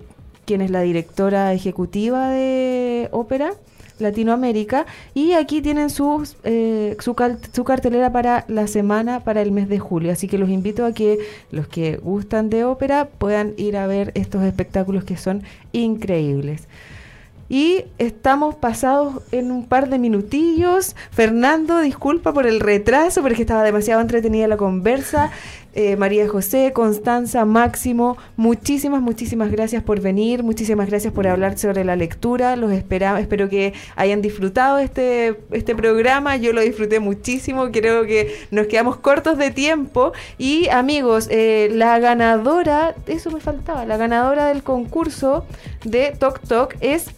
quien es la directora ejecutiva de ópera. Latinoamérica y aquí tienen eh, su, su cartelera para la semana para el mes de julio así que los invito a que los que gustan de ópera puedan ir a ver estos espectáculos que son increíbles y estamos pasados en un par de minutillos. Fernando, disculpa por el retraso, porque estaba demasiado entretenida la conversa. Eh, María José, Constanza, Máximo, muchísimas, muchísimas gracias por venir, muchísimas gracias por hablar sobre la lectura. Los esperaba, espero que hayan disfrutado este, este programa. Yo lo disfruté muchísimo, creo que nos quedamos cortos de tiempo. Y amigos, eh, la ganadora, eso me faltaba, la ganadora del concurso de Tok Tok es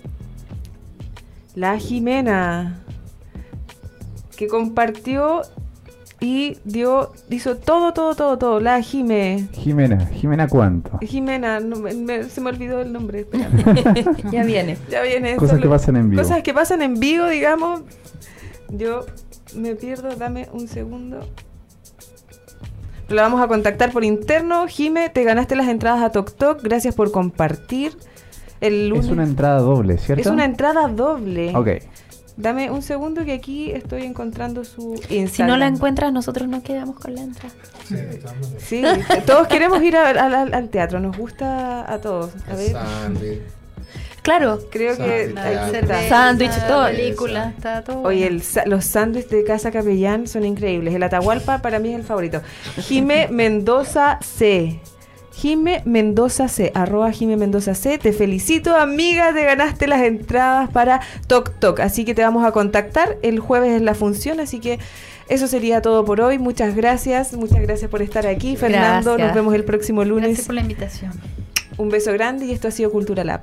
la Jimena, que compartió y dio, hizo todo, todo, todo, todo. La Jime. Jimena, Jimena cuánto. Jimena, se me olvidó el nombre. ya viene. Ya viene. Cosas que pasan en vivo. Cosas que pasan en vivo, digamos. Yo me pierdo, dame un segundo. La vamos a contactar por interno. Jime, te ganaste las entradas a Tok Tok. Gracias por compartir. Es una entrada doble, ¿cierto? Es una entrada doble. Ok. Dame un segundo que aquí estoy encontrando su Instagram. Si no la encuentras, nosotros nos quedamos con la entrada. Sí, todos queremos ir al teatro, nos gusta a todos. A ver. Claro, creo que sándwich, todo, película, está todo. Oye, los sándwiches de Casa Capellán son increíbles. El Atahualpa para mí es el favorito. Jime Mendoza C. Jime Mendoza C, arroba Jime Mendoza C. Te felicito, amiga, te ganaste las entradas para Tok Tok. Así que te vamos a contactar. El jueves es la función, así que eso sería todo por hoy. Muchas gracias, muchas gracias por estar aquí. Fernando, nos vemos el próximo lunes. Gracias por la invitación. Un beso grande y esto ha sido Cultura Lab.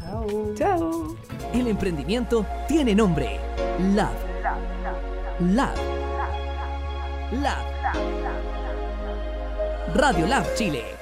Chao. Chao. El emprendimiento tiene nombre. Lab. Lab. Lab. Radio Lab Chile